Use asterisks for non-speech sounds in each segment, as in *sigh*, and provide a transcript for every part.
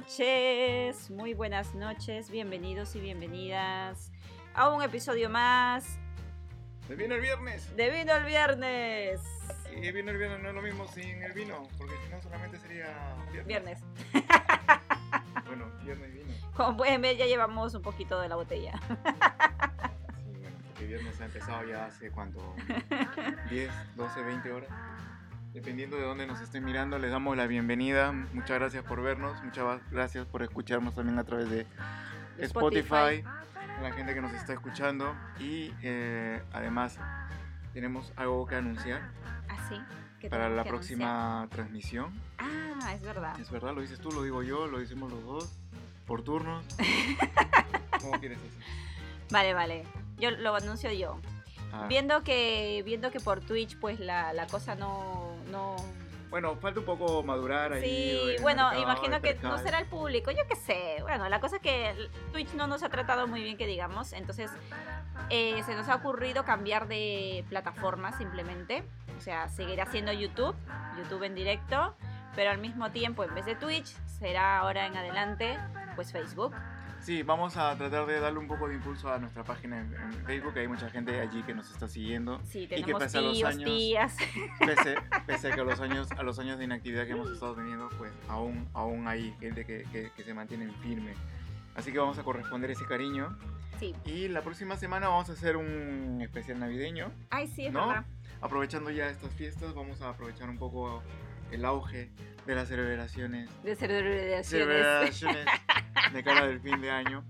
noches, muy buenas noches, bienvenidos y bienvenidas a un episodio más De vino el viernes. de Vino el Viernes. Y vino el viernes no es lo mismo sin el vino, porque si no solamente sería viernes. Viernes. *laughs* Bueno, viernes y vino. Como pueden ver, ya llevamos un poquito de la botella. Sí, bueno, porque viernes ha empezado ya hace cuánto, 10, 12, 20 horas. Dependiendo de dónde nos estén mirando, les damos la bienvenida. Muchas gracias por vernos, muchas gracias por escucharnos también a través de Spotify, a la gente que nos está escuchando. Y eh, además tenemos algo que anunciar Así. que para la próxima transmisión. anunciar. Ah, es verdad. Es verdad, lo dices tú, lo digo yo, lo decimos los dos, por turnos. *laughs* ¿Cómo quieres eso? Vale, vale. Yo lo anuncio yo. Ah, Viendo que viendo que por Twitch pues la, la cosa no no Bueno, falta un poco madurar ahí. Sí, bueno, mercado, imagino que no será el público, yo qué sé. Bueno, la cosa es que Twitch no nos ha tratado muy bien, que digamos. Entonces, eh, se nos ha ocurrido cambiar de plataforma simplemente. O sea, seguirá siendo YouTube, YouTube en directo, pero al mismo tiempo, en vez de Twitch, será ahora en adelante, pues Facebook. Sí, vamos a tratar de darle un poco de impulso a nuestra página en, en Facebook. Hay mucha gente allí que nos está siguiendo. Sí, que tenemos pese a los tíos, años- tías. Pese, *laughs* pese a que a los años, a los años de inactividad que hemos estado teniendo, pues aún, aún hay gente que, que, que se mantiene firme. Así que vamos a corresponder ese cariño. Sí. Y la próxima semana vamos a hacer un especial navideño. Ay, sí, es ¿No? verdad. Aprovechando ya estas fiestas, vamos a aprovechar un poco el auge de las celebraciones De celebraciones. celebraciones *laughs* de cara del fin de año.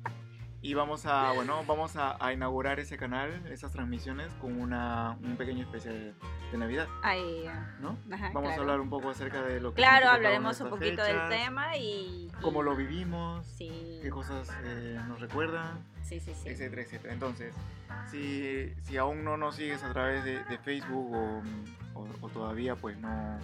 Y vamos a, bueno, vamos a, a inaugurar ese canal, esas transmisiones, con una, un pequeño especial de Navidad, Ay, ¿no? ajá, Vamos claro. a hablar un poco acerca de lo que... Claro, hablaremos un poquito estas del fechas, tema y... Cómo lo vivimos, Sí, qué cosas eh, nos recuerdan, sí, sí, sí. etcétera, etcétera. Entonces, si, si aún no nos sigues a través de, de Facebook o, o- o todavía pues no,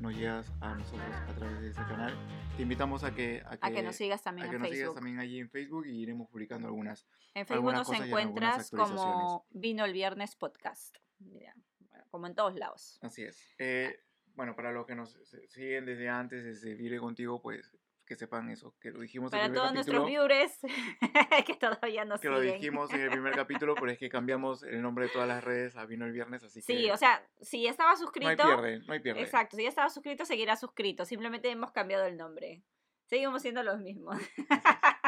no llegas a nosotros a través de ese canal, te invitamos a que, a que, A que nos sigas también a que en nos sigas también allí en Facebook y iremos publicando algunas. En Facebook algunas nos encuentras como. Vino el Viernes Podcast. Mira, bueno, como en todos lados. Así es. Eh, bueno, para los que nos siguen desde antes, desde Vire Contigo, pues que sepan eso, que lo dijimos en Para el primer todos nuestros viewers *laughs* que todavía nos Que lo dijimos en el primer capítulo, pero es que cambiamos el nombre de todas las redes a Vino el Viernes, así que Sí, o sea, si ya estaba no hay suscrito... pierde, no hay pierde. Exacto, si ya estaba suscrito, seguirá suscrito. Simplemente hemos cambiado el nombre. Seguimos siendo los mismos. *laughs*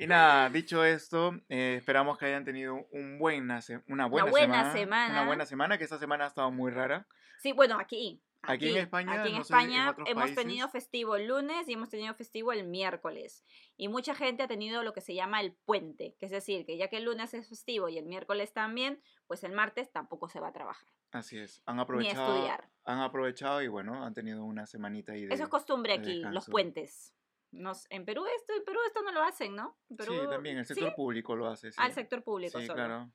Y nada, dicho esto, eh, esperamos que hayan tenido un buena una buena, buena semana, semana. Una buena semana, que esta semana ha estado muy rara. Sí, bueno, aquí. Aquí en España, aquí en no en España otros hemos países. tenido festivo el lunes y hemos tenido festivo el miércoles. Y mucha gente ha tenido lo que se llama el puente, que es decir, que ya que el lunes es festivo y el miércoles también, pues el martes tampoco se va a trabajar. Así es, han aprovechado, estudiar. han aprovechado y bueno, han tenido una semanita ahí de... Eso es costumbre de aquí, los descanso. puentes. Nos, en Perú esto, en Perú esto no lo hacen, ¿no? En Sí, Perú- también el ¿sí? sector público lo hace. Sí. Al sector público Sí, solo. claro.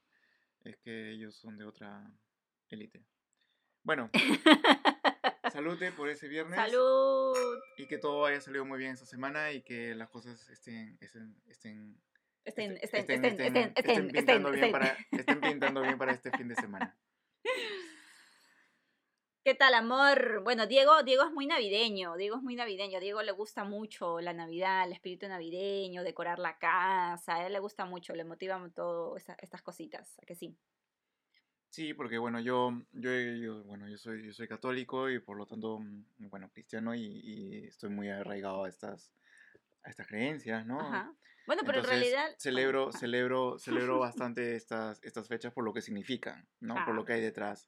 Es que ellos son de otra élite. Bueno, *laughs* salute por ese viernes. Salud. Y que todo haya salido muy bien esta semana y que las cosas estén, estén, estén, Estén, estén, estén, estén, estén, estén, pintando bien para, estén pintando bien para este fin de semana. *laughs* ¿Qué tal, amor? Bueno, Diego, Diego es muy navideño, Diego es muy navideño, Diego le gusta mucho la Navidad, el espíritu navideño, decorar la casa, a él le gusta mucho, le motivan todo esa- estas cositas, ¿a que sí? Sí, porque bueno, yo, yo, yo- bueno, yo soy, yo soy católico y por lo tanto, mm, bueno, cristiano y, y estoy muy arraigado a estas, a estas creencias, ¿no? Ajá. Bueno, pero Entonces, en realidad... celebro, celebro, celebro *laughs* bastante estas, estas fechas por lo que significan, ¿no? Por lo que hay detrás,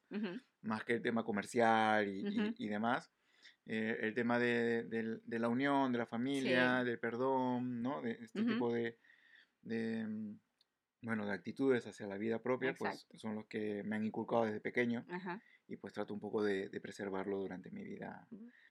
más que el tema comercial y, y- y demás. Eh, el tema de, del- de la unión, de la familia, del perdón, ¿no? De este tipo de, de, mm, bueno, de actitudes hacia la vida propia, pues Exacto. son los que me han inculcado desde pequeño Ajá. y pues trato un poco de, de preservarlo durante mi vida,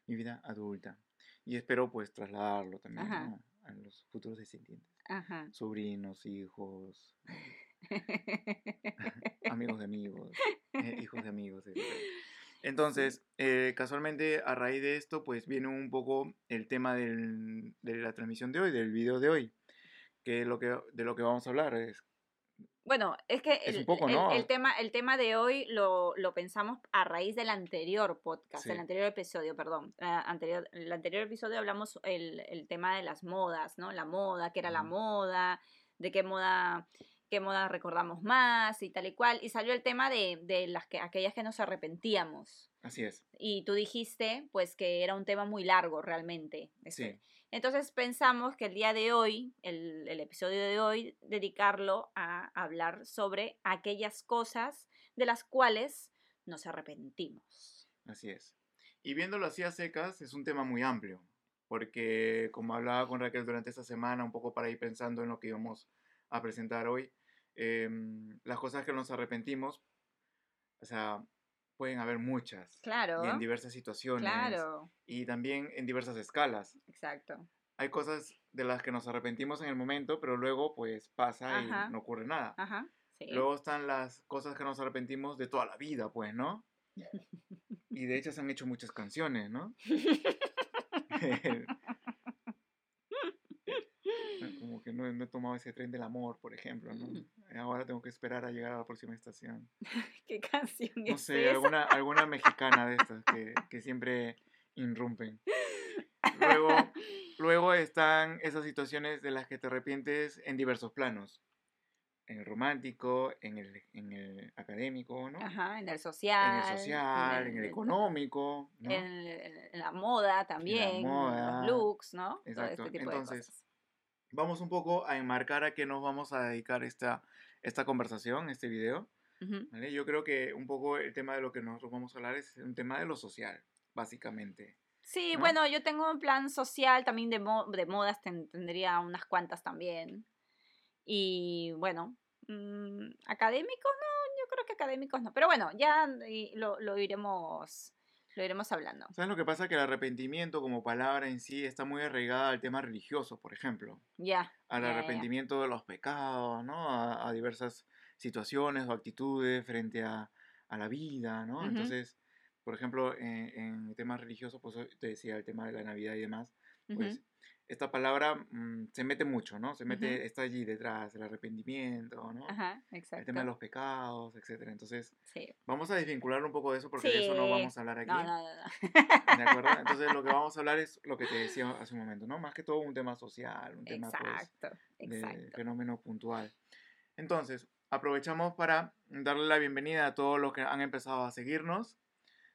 mi vida adulta. Y espero pues trasladarlo también. ¿no? a los futuros descendientes Ajá. sobrinos, hijos, *laughs* *laughs* amigos de amigos, eh, hijos de amigos. etc. Entonces, eh, casualmente a raíz de esto, pues viene un poco el tema del- de la transmisión de hoy, del video de hoy, que, lo que de lo que vamos a hablar es Bueno, es que el, un poco, el- ¿no? el tema, el tema de hoy lo, lo pensamos a raíz del anterior podcast, Sí. del anterior episodio, perdón. Ah, anterior, el anterior episodio hablamos el, el tema de las modas, ¿no? La moda, qué era la moda, de qué moda, qué moda recordamos más y tal y cual. Y salió el tema de, de las que, aquellas que nos arrepentíamos. Así es. Y tú dijiste, pues, que era un tema muy largo realmente. ese. Sí. Entonces pensamos que el día de hoy, el, episodio de hoy, dedicarlo a hablar sobre aquellas cosas de las cuales nos arrepentimos. Así es. Y viéndolo así a secas, es un tema muy amplio, porque como hablaba con Raquel durante esta semana, un poco para ir pensando en lo que íbamos a presentar hoy, em, las cosas que nos arrepentimos, o sea, pueden haber muchas, Claro, y en diversas situaciones, claro, y también en diversas escalas. exacto. Hay cosas de las que nos arrepentimos en el momento, pero luego pues pasa Ajá. y no ocurre nada. Ajá, sí. Luego están las cosas que nos arrepentimos de toda la vida, pues, ¿no? *laughs* Y de hecho se han hecho muchas canciones, ¿no? *laughs* *laughs* Como que no, no he tomado ese tren del amor, por ejemplo, ¿no? Ahora tengo que esperar a llegar a la próxima estación. *laughs* ¿Qué canción No es sé, esa? alguna, alguna mexicana de estas que, que siempre irrumpen. Luego, *laughs* luego están esas situaciones de las que te arrepientes en diversos planos. En el romántico, en el, en el académico, ¿no? Ajá, en el social. en el social, en el económico, ¿no? En, el- en la moda también, moda. los looks, ¿no? Todo Exacto. este tipo Entonces, de cosas. Vamos un poco a enmarcar a qué nos vamos a dedicar esta, esta conversación, este video. Ujú. ¿vale? Yo creo que un poco el tema de lo que nosotros vamos a hablar es un tema de lo social, básicamente. Sí, ¿no? bueno, yo tengo un plan social también de, mo- de modas, ten- tendría unas cuantas también. Y bueno, mm, académicos no, yo creo que académicos no. Pero bueno, ya lo, lo iremos lo iremos hablando. ¿Sabes lo que pasa? Que el arrepentimiento como palabra en sí está muy arraigada al tema religioso, por ejemplo. Ya. Al arrepentimiento de los pecados, ¿no? A, a diversas situaciones o actitudes frente a, a la vida, ¿no? Entonces, por ejemplo, en, en temas religiosos, pues te decía el tema de la Navidad y demás, pues. Esta palabra mm, se mete mucho, ¿no? Se mete, está allí detrás, el arrepentimiento, ¿no? Ajá, El exacto. tema de los pecados, etcétera. Entonces, Sí. vamos a desvincular un poco de eso porque de eso no vamos a hablar aquí. No, no, no, no. ¿De acuerdo? Entonces, lo que vamos a hablar es lo que te decía hace un momento, ¿no? Más que todo un tema social, un tema pues, Exacto, de exacto. fenómeno puntual. Entonces, aprovechamos para darle la bienvenida a todos los que han empezado a seguirnos,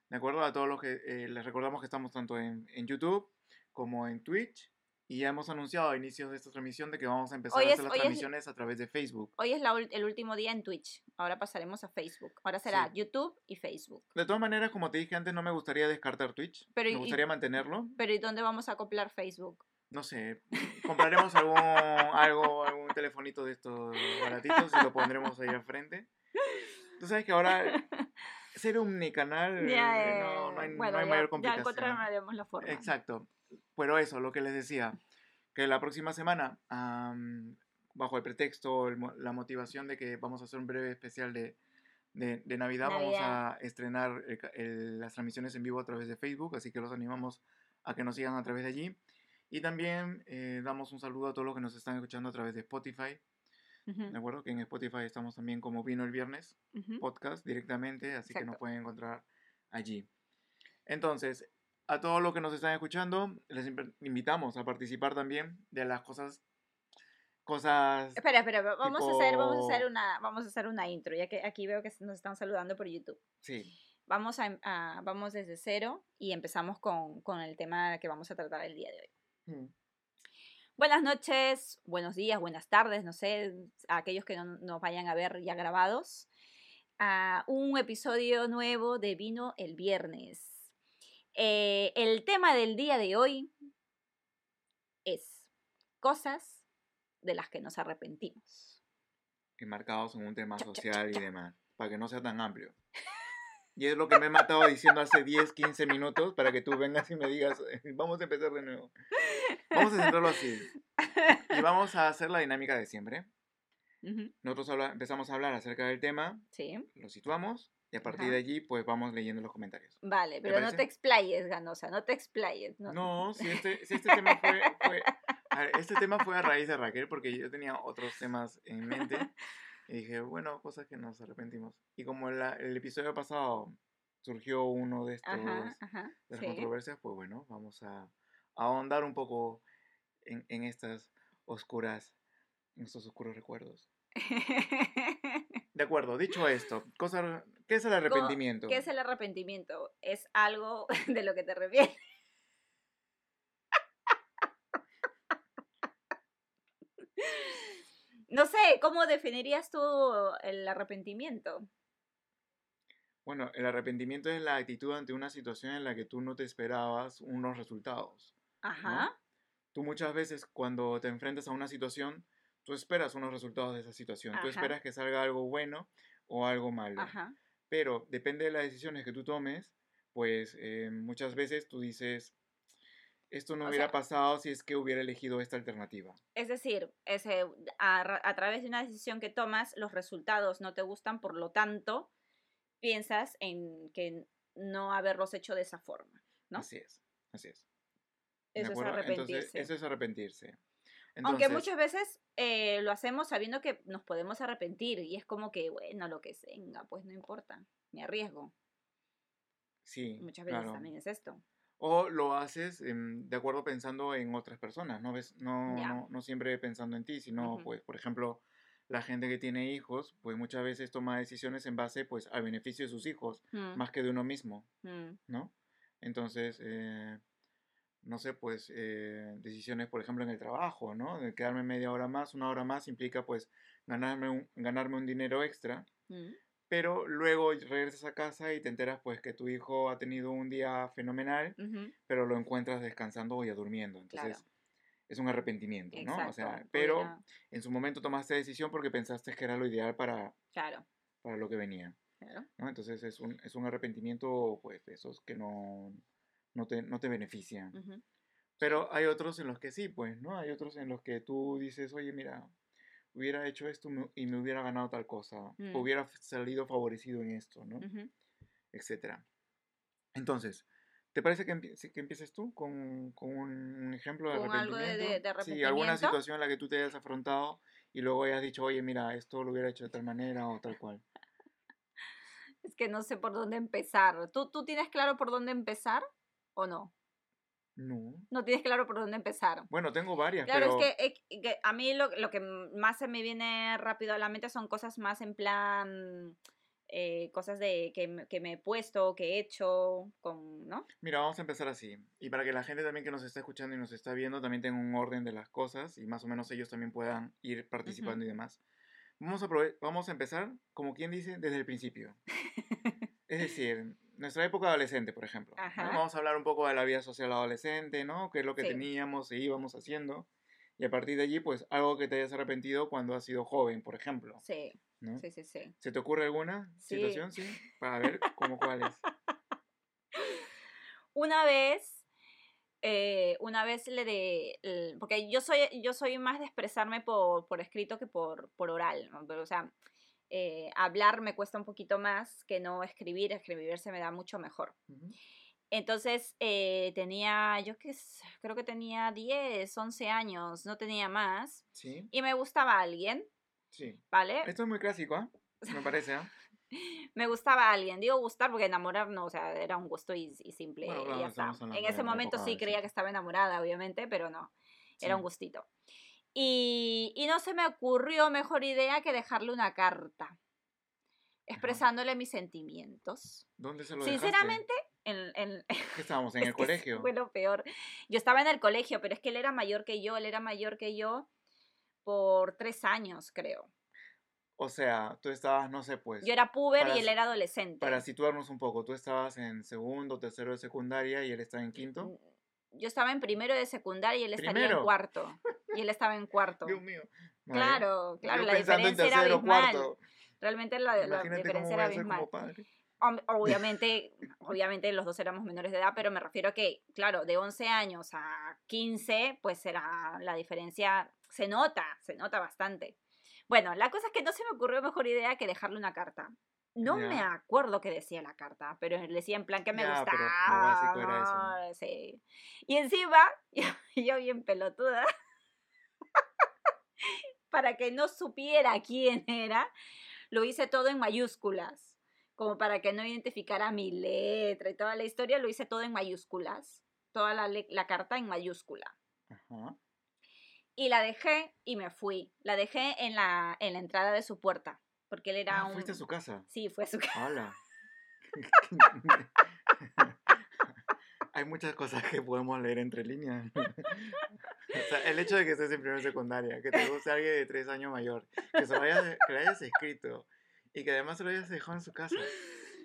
¿de acuerdo? A todos los que eh, les recordamos que estamos tanto en, en YouTube como en Twitch. Y ya hemos anunciado a inicios de esta transmisión de que vamos a empezar Hoy a es- hacer las es- transmisiones a través de Facebook. Hoy es la el último día en Twitch. Ahora pasaremos a Facebook. Ahora será Sí. YouTube y Facebook. De todas maneras, como te dije antes, no me gustaría descartar Twitch. Pero y- me gustaría mantenerlo. Pero ¿y dónde vamos a acoplar Facebook? No sé, compraremos algún, *laughs* algo, algún telefonito de estos baratitos y lo pondremos ahí al frente. Tú sabes que ahora ser omnicanal Ya, eh, no, no hay, no bueno, hay ya- mayor Ya complicación. encontraremos la forma. Exacto. Pero eso, lo que les decía, que la próxima semana, am, bajo el pretexto, el la motivación de que vamos a hacer un breve especial de, de, de Navidad, vamos Navidad. a estrenar el el- las transmisiones en vivo a través de Facebook, así que los animamos a que nos sigan a través de allí. Y también eh, damos un saludo a todos los que nos están escuchando a través de Spotify, Ujú, ¿de acuerdo? Que en Spotify estamos también como Vino el Viernes ujú. podcast directamente, así que nos Exacto. pueden encontrar allí. Entonces, a todos los que nos están escuchando, les inv- invitamos a participar también de las cosas, cosas, Espera, espera, va- vamos a hacer, vamos a hacer tipo- una, vamos a hacer una intro, ya que aquí veo que nos están saludando por YouTube. sí, Vamos a, a- vamos desde cero y empezamos con, con el tema que vamos a tratar el día de hoy. mm, Buenas noches, buenos días, buenas tardes, no sé, a aquellos que no nos vayan a ver ya grabados. A un episodio nuevo de Vino el Viernes. Eh, el tema del día de hoy es cosas de las que nos arrepentimos. enmarcados en un tema Cha, cha, cha, social y demás, para que no sea tan amplio. Y es lo que me he matado diciendo hace 10, 15 minutos para que tú vengas y me digas, vamos a empezar de nuevo. Vamos a centrarlo así. Y *laughs* vamos a hacer la dinámica de siempre. Nosotros habla- empezamos a hablar acerca del tema, Sí, lo situamos y a partir Ajá. de allí pues vamos leyendo los comentarios. vale, pero no parece? te explayes, Ganosa, no te explayes. No, No, si este, si este tema *laughs* fue, fue- a ver, este tema fue a raíz de Raquel porque yo tenía otros temas en mente Y dije, bueno, cosas que nos arrepentimos. Y como la- el episodio pasado surgió uno de estos Ajá, ajá. de las sí. controversias, pues bueno, vamos a, a ahondar un poco en, en estas oscuras, en estos oscuros recuerdos. *laughs* De acuerdo, dicho esto, cosa, ¿qué es el arrepentimiento? ¿Qué es el arrepentimiento? Es algo *laughs* de lo que te refieres. No sé, ¿cómo definirías tú el arrepentimiento? Bueno, el arrepentimiento es la actitud ante una situación en la que tú no te esperabas unos resultados. Ajá. Tú muchas veces cuando te enfrentas a una situación, tú esperas unos resultados de esa situación. Tú esperas que salga algo bueno o algo malo. Ajá. Pero depende de las decisiones que tú tomes, pues eh, muchas veces tú dices, esto no O hubiera sea- pasado si es que hubiera elegido esta alternativa. Es decir, ese, a, ra- a través de una decisión que tomas, los resultados no te gustan, por lo tanto, piensas en que no haberlos hecho de esa forma. ¿no? Así es, así es. ¿De Eso es arrepentirse. Entonces, eso es arrepentirse. Aunque muchas veces eh, lo hacemos sabiendo que nos podemos arrepentir y es como que, bueno, lo que venga, pues no importa, me arriesgo. Sí, Muchas veces claro. también es esto. O lo haces em, de acuerdo pensando en otras personas, no, ves, no, no, no siempre pensando en ti, sino, pues, por ejemplo, la gente que tiene hijos, pues muchas veces toma decisiones en base, pues, al beneficio de sus hijos, Mm, más que de uno mismo, mm, ¿no? Entonces, eh, no sé, pues, eh, decisiones, por ejemplo, en el trabajo, ¿no? De quedarme media hora más, una hora más, implica, pues, ganarme un, ganarme un dinero extra, mm. Pero luego regresas a casa y te enteras, pues, que tu hijo ha tenido un día fenomenal, Ujú, pero lo encuentras descansando o ya durmiendo. Entonces, Claro. es un arrepentimiento, ¿no? O sea, Exacto, pero hubiera- en su momento tomaste decisión porque pensaste que era lo ideal para, Claro, para lo que venía, claro. ¿no? Entonces, es un, es un arrepentimiento, pues, de esos que no, no, te, no te benefician. ujú. Pero hay otros en los que sí, pues, ¿no? Hay otros en los que tú dices, oye, mira, hubiera hecho esto y me hubiera ganado tal cosa, Mm. hubiera salido favorecido en esto, ¿no? Ujú. etcétera. Entonces, ¿te parece que, empie- que empieces tú con, con un ejemplo de Con algo de- arrepentimiento? de- Sí, alguna situación en la que tú te hayas afrontado y luego hayas dicho, oye, mira, esto lo hubiera hecho de tal manera o tal cual. *laughs* Es que no sé por dónde empezar. ¿Tú, ¿Tú tienes claro por dónde empezar o no? No. No tienes claro por dónde empezar. Bueno, tengo varias, Claro, pero... es que, eh, que a mí lo, lo que más se me viene rápido a la mente son cosas más en plan, eh, cosas de que, me- que me he puesto, que he hecho, con, ¿no? Mira, vamos a empezar así. Y para que la gente también que nos está escuchando y nos está viendo también tenga un orden de las cosas y más o menos ellos también puedan ir participando y demás. Vamos a, vamos a empezar, como quien dice, desde el principio. *laughs* Es decir, nuestra época adolescente, por ejemplo. Vamos a hablar un poco de la vida social adolescente, ¿no? Qué es lo que Sí. teníamos e íbamos haciendo. Y a partir de allí, pues algo que te hayas arrepentido cuando has sido joven, por ejemplo. Sí, ¿no? sí, sí, sí. ¿Se te ocurre alguna Sí. situación? Sí. Para ver cómo cuál es. *laughs* Una vez, eh, una vez le de, porque yo soy, yo soy más de expresarme por, por escrito que por, por oral, ¿no? Pero, o sea, eh, hablar me cuesta un poquito más que no escribir, escribir se me da mucho mejor. Entonces eh, tenía, yo sé, creo que tenía 10, 11 años, no tenía más, Sí, y me gustaba alguien, sí. ¿vale? Esto es muy clásico, ¿ah? Me parece, ¿ah? *laughs* Me gustaba alguien, digo gustar porque enamorar no, o sea, era un gusto y, y simple, Bueno, y ya está. En ese momento época sí creía que estaba enamorada, obviamente, pero no, era un gustito. Y, y no se me ocurrió mejor idea que dejarle una carta, expresándole mis sentimientos. ¿Dónde se lo? Sinceramente, en, en, *laughs* ¿Qué estábamos? ¿En el colegio? Fue lo peor. Yo estaba en el colegio, pero es que él era mayor que yo, él era mayor que yo por tres años, creo. O sea, tú estabas, no sé, pues, Yo era puber para y él era adolescente. para situarnos un poco, tú estabas en segundo, tercero de secundaria y él estaba en quinto. Yo estaba en primero de secundaria y él estaría en cuarto. Y él estaba en cuarto. Dios mío. Claro, claro, Yo la diferencia era abismal. cuarto. Realmente la, la diferencia era abismal. Obviamente, obviamente los dos éramos menores de edad, pero me refiero a que, claro, de 11 años a 15, pues era la diferencia, se nota, se nota bastante. Bueno, la cosa es que no se me ocurrió mejor idea que dejarle una carta. No Ya. me acuerdo qué decía la carta, pero decía en plan que me Ya, gustaba. pero lo básico era eso. ¿no? Sí. Y encima, *laughs* yo, yo bien pelotuda, para que no supiera *laughs* quién era, lo hice todo en mayúsculas, como para que no identificara mi letra y toda la historia, lo hice todo en mayúsculas, toda la, carta en mayúscula. Ajá. Y la dejé y me fui. La dejé en la, en la entrada de su puerta, porque él era Ah, un... fuiste a su casa. Sí, fue a su *laughs* casa. *laughs* Hay muchas cosas que podemos leer entre líneas. *laughs* O sea, el hecho de que estés en primera secundaria, que te guste alguien de tres años mayor, que, se lo hayas, que lo hayas escrito y que además se lo hayas dejado en su casa.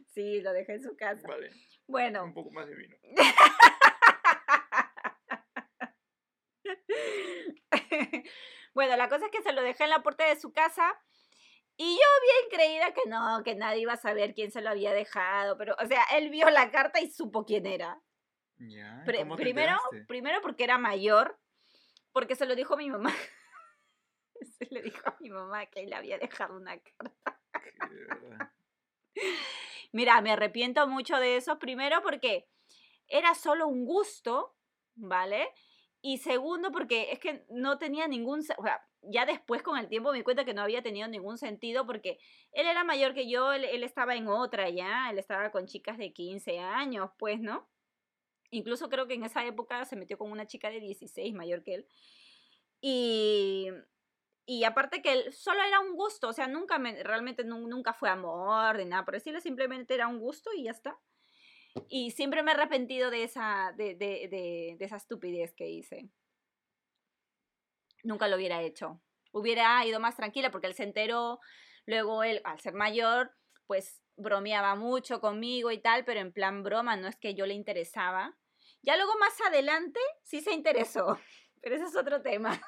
Sí, lo dejé en su casa. Vale, Bueno, un poco más de vino. *laughs* bueno, la cosa es que se lo dejé en la puerta de su casa y yo bien creída que no, que nadie iba a saber quién se lo había dejado, pero, o sea, él vio la carta y supo quién era. Ya, ¿y Pri- ¿cómo te primero, enteraste? primero porque era mayor, porque se lo dijo a mi mamá. *laughs* se le dijo a mi mamá que él le había dejado una carta. Mira, me arrepiento mucho de eso, primero porque era solo un gusto, ¿vale? Y segundo porque es que no tenía ningún, o sea, ya después con el tiempo me di cuenta que no había tenido ningún sentido porque él era mayor que yo, él, él estaba en otra ya, él estaba con chicas de 15 años, pues, ¿no? Incluso creo que en esa época se metió con una chica de 16 mayor que él. Y, y aparte que él solo era un gusto, o sea, nunca me, realmente nu- nunca fue amor ni nada por decirlo, simplemente era un gusto y ya está. Y siempre me he arrepentido de esa, de, de, de, de esa estupidez que hice. Nunca lo hubiera hecho. Hubiera ido más tranquila porque él se enteró, luego él, al ser mayor, pues bromeaba mucho conmigo y tal, pero en plan broma, no es que yo le interesaba. Ya luego más adelante sí se interesó, *laughs* pero ese es otro tema.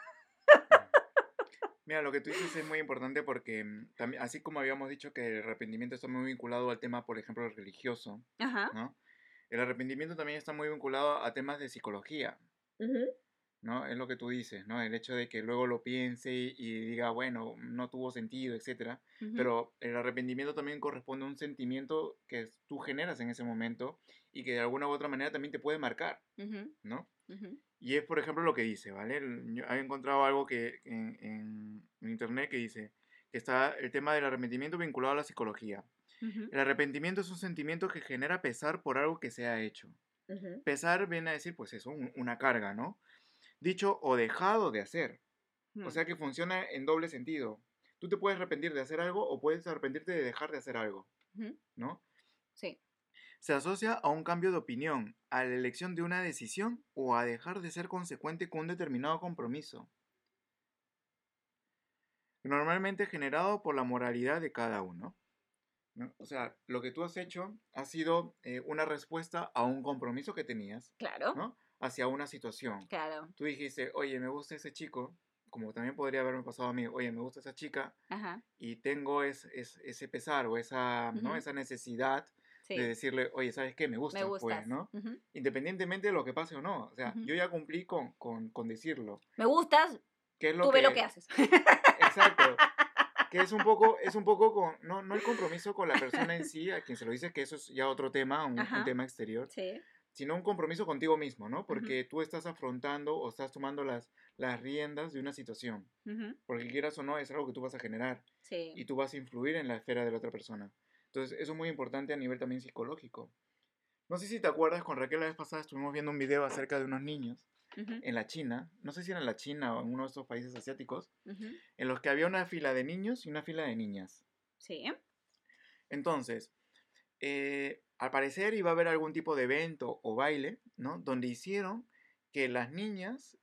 Mira, lo que tú dices es muy importante porque mm, también, así como habíamos dicho que el arrepentimiento está muy vinculado al tema, por ejemplo, religioso, Ajá. ¿no? El arrepentimiento también está muy vinculado a temas de psicología, ¿no? Es lo que tú dices, ¿no? El hecho de que luego lo piense y, diga, bueno, no tuvo sentido, etcétera. ujú, Pero el arrepentimiento también corresponde a un sentimiento que tú generas en ese momento y que de alguna u otra manera también te puede marcar, ¿no? ujú, Y es, por ejemplo, lo que dice, ¿vale? Yo he encontrado algo que en, en- en internet que dice que está el tema del arrepentimiento vinculado a la psicología. El arrepentimiento es un sentimiento que genera pesar por algo que se ha hecho. Pesar viene a decir, pues eso, un- una carga, ¿no? Dicho o dejado de hacer. O ujú. sea que funciona en doble sentido. Tú te puedes arrepentir de hacer algo o puedes arrepentirte de dejar de hacer algo, ¿no? Sí. Se asocia a un cambio de opinión, a la elección de una decisión o a dejar de ser consecuente con un determinado compromiso. Normalmente generado por la moralidad de cada uno. ¿no? O sea, lo que tú has hecho ha sido eh, una respuesta a un compromiso que tenías, Claro. ¿no? Hacia una situación. Claro. Tú dijiste, oye, me gusta ese chico, como también podría haberme pasado a mí, oye, me gusta esa chica Ajá. y tengo es- es- ese pesar o esa, ¿no? Esa necesidad Sí. de decirle, oye, ¿sabes qué? Me gusta, Me pues. ¿no? Independientemente de lo que pase o no. O sea, yo ya cumplí con, con, con decirlo. Me gustas, ¿Qué es lo tú que, ve lo que haces. Exacto. *laughs* Que es un poco, es un poco con, no, no el compromiso con la persona en sí, a quien se lo dices, que eso es ya otro tema, un, un tema exterior, Sí. Sino un compromiso contigo mismo, ¿no? Porque tú estás afrontando o estás tomando las, las riendas de una situación. Porque quieras o no, es algo que tú vas a generar Sí. y tú vas a influir en la esfera de la otra persona. Entonces, eso es muy importante a nivel también psicológico. No sé si te acuerdas, con Raquel la vez pasada estuvimos viendo un video acerca de unos niños en la China, no sé si era en la China o en uno de estos países asiáticos, en los que había una fila de niños y una fila de niñas. Sí. Entonces, eh, al parecer iba a haber algún tipo de evento o baile, ¿no? Donde hicieron que las niñas...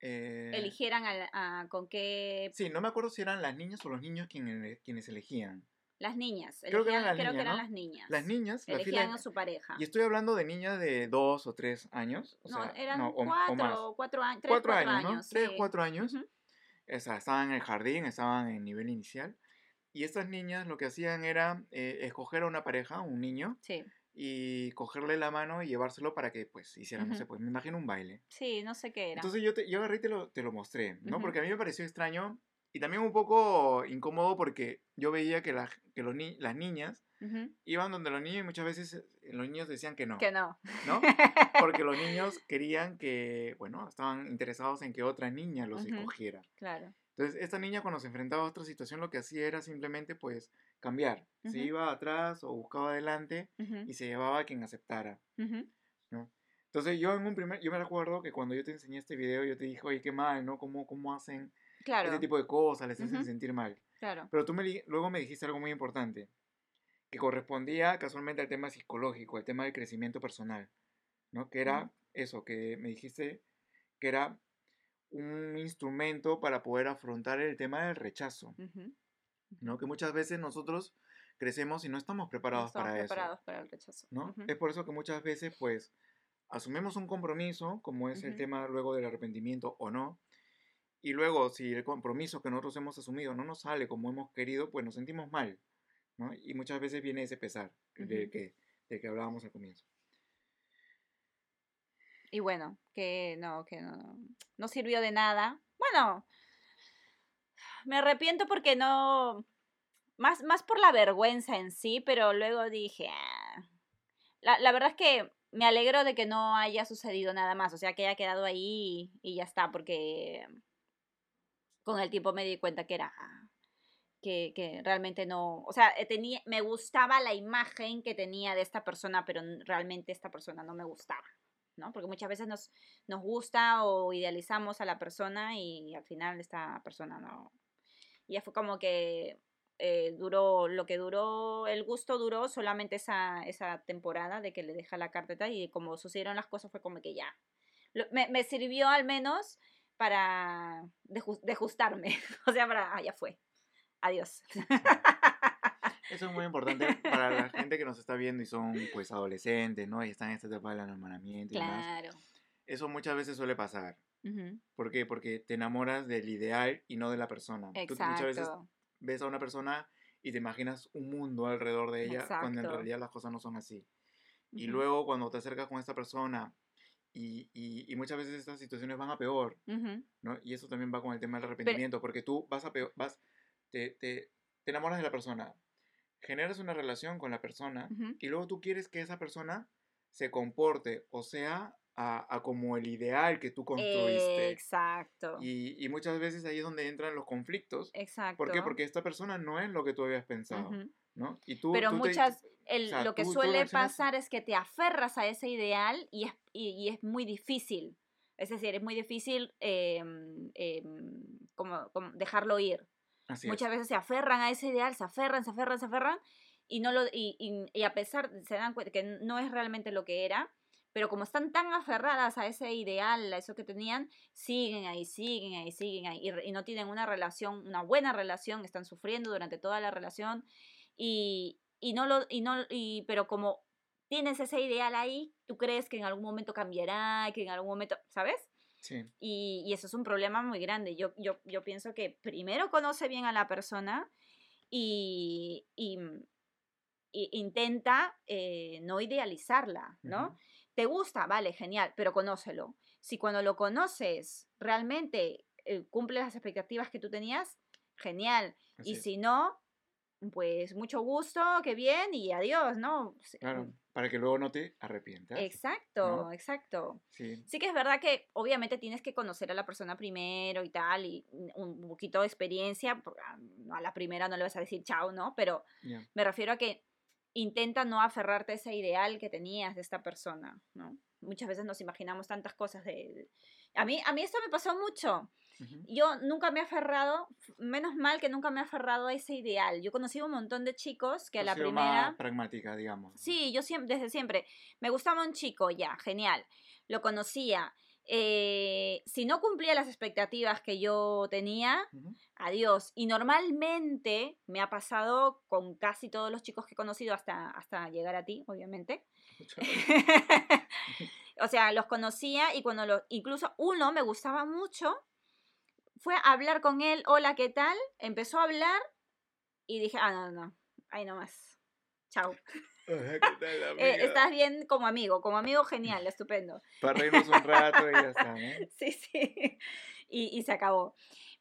eh, Eligieran a, con qué. Sí, no me acuerdo si eran las niñas o los niños quienes, quienes elegían. Las niñas. Creo que eran elegían- las creo que niñas, eran ¿no? las niñas. Las niñas, Elegían a su pareja. Y estoy hablando de niñas de dos o tres años. O no, sea, eran no, o- o cuatro, más. cuatro años. Tres, Cuatro cuatro, años, ¿no? Tres, cuatro años. Ujú, O sea, estaban en el jardín, estaban en nivel inicial. Y estas niñas lo que hacían era eh, escoger a una pareja, un niño, Sí. y cogerle la mano y llevárselo para que pues hicieran, no sé, pues me imagino un baile. Sí, no sé qué era. Entonces yo, te, yo agarré y te lo, te lo mostré, ¿no? Porque a mí me pareció extraño y también un poco incómodo porque yo veía que, la- que los ni- las niñas iban donde los niños y muchas veces eh, los niños decían que no, Que no. ¿no? Porque los niños querían que, bueno, estaban interesados en que otra niña los *laughs* escogiera. Claro. Entonces, esta niña cuando se enfrentaba a otra situación, lo que hacía era simplemente, pues, cambiar. Se Ujú. iba atrás o buscaba adelante Ujú, y se llevaba a quien aceptara. ujú. ¿no? Entonces, yo en un primer, yo me recuerdo que cuando yo te enseñé este video, yo te dije, oye, qué mal, ¿no? ¿Cómo, cómo hacen Claro, este tipo de cosas? Les hacen sentir mal. claro. Pero tú me, luego me dijiste algo muy importante, que correspondía casualmente al tema psicológico, al tema del crecimiento personal, ¿no? Que era eso, que me dijiste que era un instrumento para poder afrontar el tema del rechazo, Ujú. ¿no? Que muchas veces nosotros crecemos y no estamos No preparados estamos para preparados para el rechazo. eso, ¿no? Ujú. Es por eso que muchas veces, pues, asumimos un compromiso, como es el Ujú. tema luego del arrepentimiento o no, y luego si el compromiso que nosotros hemos asumido no nos sale como hemos querido, pues nos sentimos mal, ¿no? Y muchas veces viene ese pesar del Ujú. que, del que hablábamos al comienzo. Y bueno, que no, que no, no sirvió de nada. Bueno, me arrepiento porque no, más, más por la vergüenza en sí, pero luego dije, "Ah". la, la verdad es que me alegro de que no haya sucedido nada más, o sea, que haya quedado ahí y, y ya está, porque con el tiempo me di cuenta que era, que, que realmente no, o sea, tenía, me gustaba la imagen que tenía de esta persona, pero realmente esta persona no me gustaba. ¿No? Porque muchas veces nos, nos gusta o idealizamos a la persona y al final esta persona no. Y ya fue como que eh, duró, lo que duró, el gusto duró solamente esa, esa temporada de que le deja la carpeta y como sucedieron las cosas fue como que ya. Lo- me, me sirvió al menos para deju- dejustarme. *laughs* o sea, para, ah, ya fue. Adiós. Eso es muy importante para la gente que nos está viendo y son pues adolescentes, ¿no? Y están en esta etapa del enamoramiento y claro. Eso muchas veces suele pasar. Ujú. ¿Por qué? Porque te enamoras del ideal y no de la persona. Tú muchas veces Exacto. ves a una persona y te imaginas un mundo alrededor de ella cuando en Exacto. realidad las cosas no son así. Y Ujú. luego cuando te acercas con esta persona y, y- y muchas veces estas situaciones van a peor, Ujú. ¿no? Y eso también va con el tema del arrepentimiento, porque tú vas a peor, vas, te, te, te enamoras de la persona, generas una relación con la persona y luego tú quieres que esa persona se comporte o sea a, a como el ideal que tú construiste. Exacto. Y, y muchas veces ahí es donde entran los conflictos. Exacto. ¿Por qué? Porque esta persona no es lo que tú habías pensado. ¿no? Y tú, Pero tú te- muchas, el, o sea, lo que tú- suele pasar es que te aferras a ese ideal y es, y, y es muy difícil. Es decir, es muy difícil em, em, como, como dejarlo ir. Muchas veces se aferran a ese ideal, se aferran, se aferran, se aferran y, no lo, y, y- a pesar, se dan cuenta que no es realmente lo que era, pero como están tan aferradas a ese ideal, a eso que tenían, siguen ahí, siguen ahí, siguen ahí y, y no tienen una relación, una buena relación, están sufriendo durante toda la relación y, y no lo, y no, y, pero como tienes ese ideal ahí, tú crees que en algún momento cambiará, que en algún momento, ¿sabes? Sí, Y, y eso es un problema muy grande. Yo, yo, yo pienso que primero conoce bien a la persona y, y, y intenta eh, no idealizarla, ¿no? Te gusta, vale, genial, pero conócelo. Si cuando lo conoces realmente eh, cumple las expectativas que tú tenías, genial. así Y si no, pues mucho gusto, qué bien y adiós, ¿no? Claro, para que luego no te arrepientas. Exacto, ¿no? exacto. Sí, Sí que es verdad que obviamente tienes que conocer a la persona primero y tal, y un poquito de experiencia, por- a la primera no le vas a decir chao, ¿no? Pero me refiero a que intenta no aferrarte a ese ideal que tenías de esta persona, ¿no? Muchas veces nos imaginamos tantas cosas de... A mí, a mí esto me pasó mucho. Yo nunca me he aferrado, menos mal que nunca me he aferrado a ese ideal. Yo conocí un montón de chicos que a la sido primera... más pragmática, digamos. Sí, yo siempre, desde siempre. Me gustaba un chico, ya, genial. Lo conocía. Eh, si no cumplía las expectativas que yo tenía, adiós. Y normalmente me ha pasado con casi todos los chicos que he conocido hasta, hasta llegar a ti, obviamente. *laughs* O sea, los conocía y cuando lo, incluso uno me gustaba mucho, fue a hablar con él, hola, ¿qué tal? Empezó a hablar y dije, ah, no, no, ahí nomás. Chao. *laughs* ¿qué tal, *laughs* Eh, estás bien como amigo, como amigo genial, *laughs* estupendo. Para reírnos un rato y ya está, ¿no? Sí, sí. Y, y se acabó.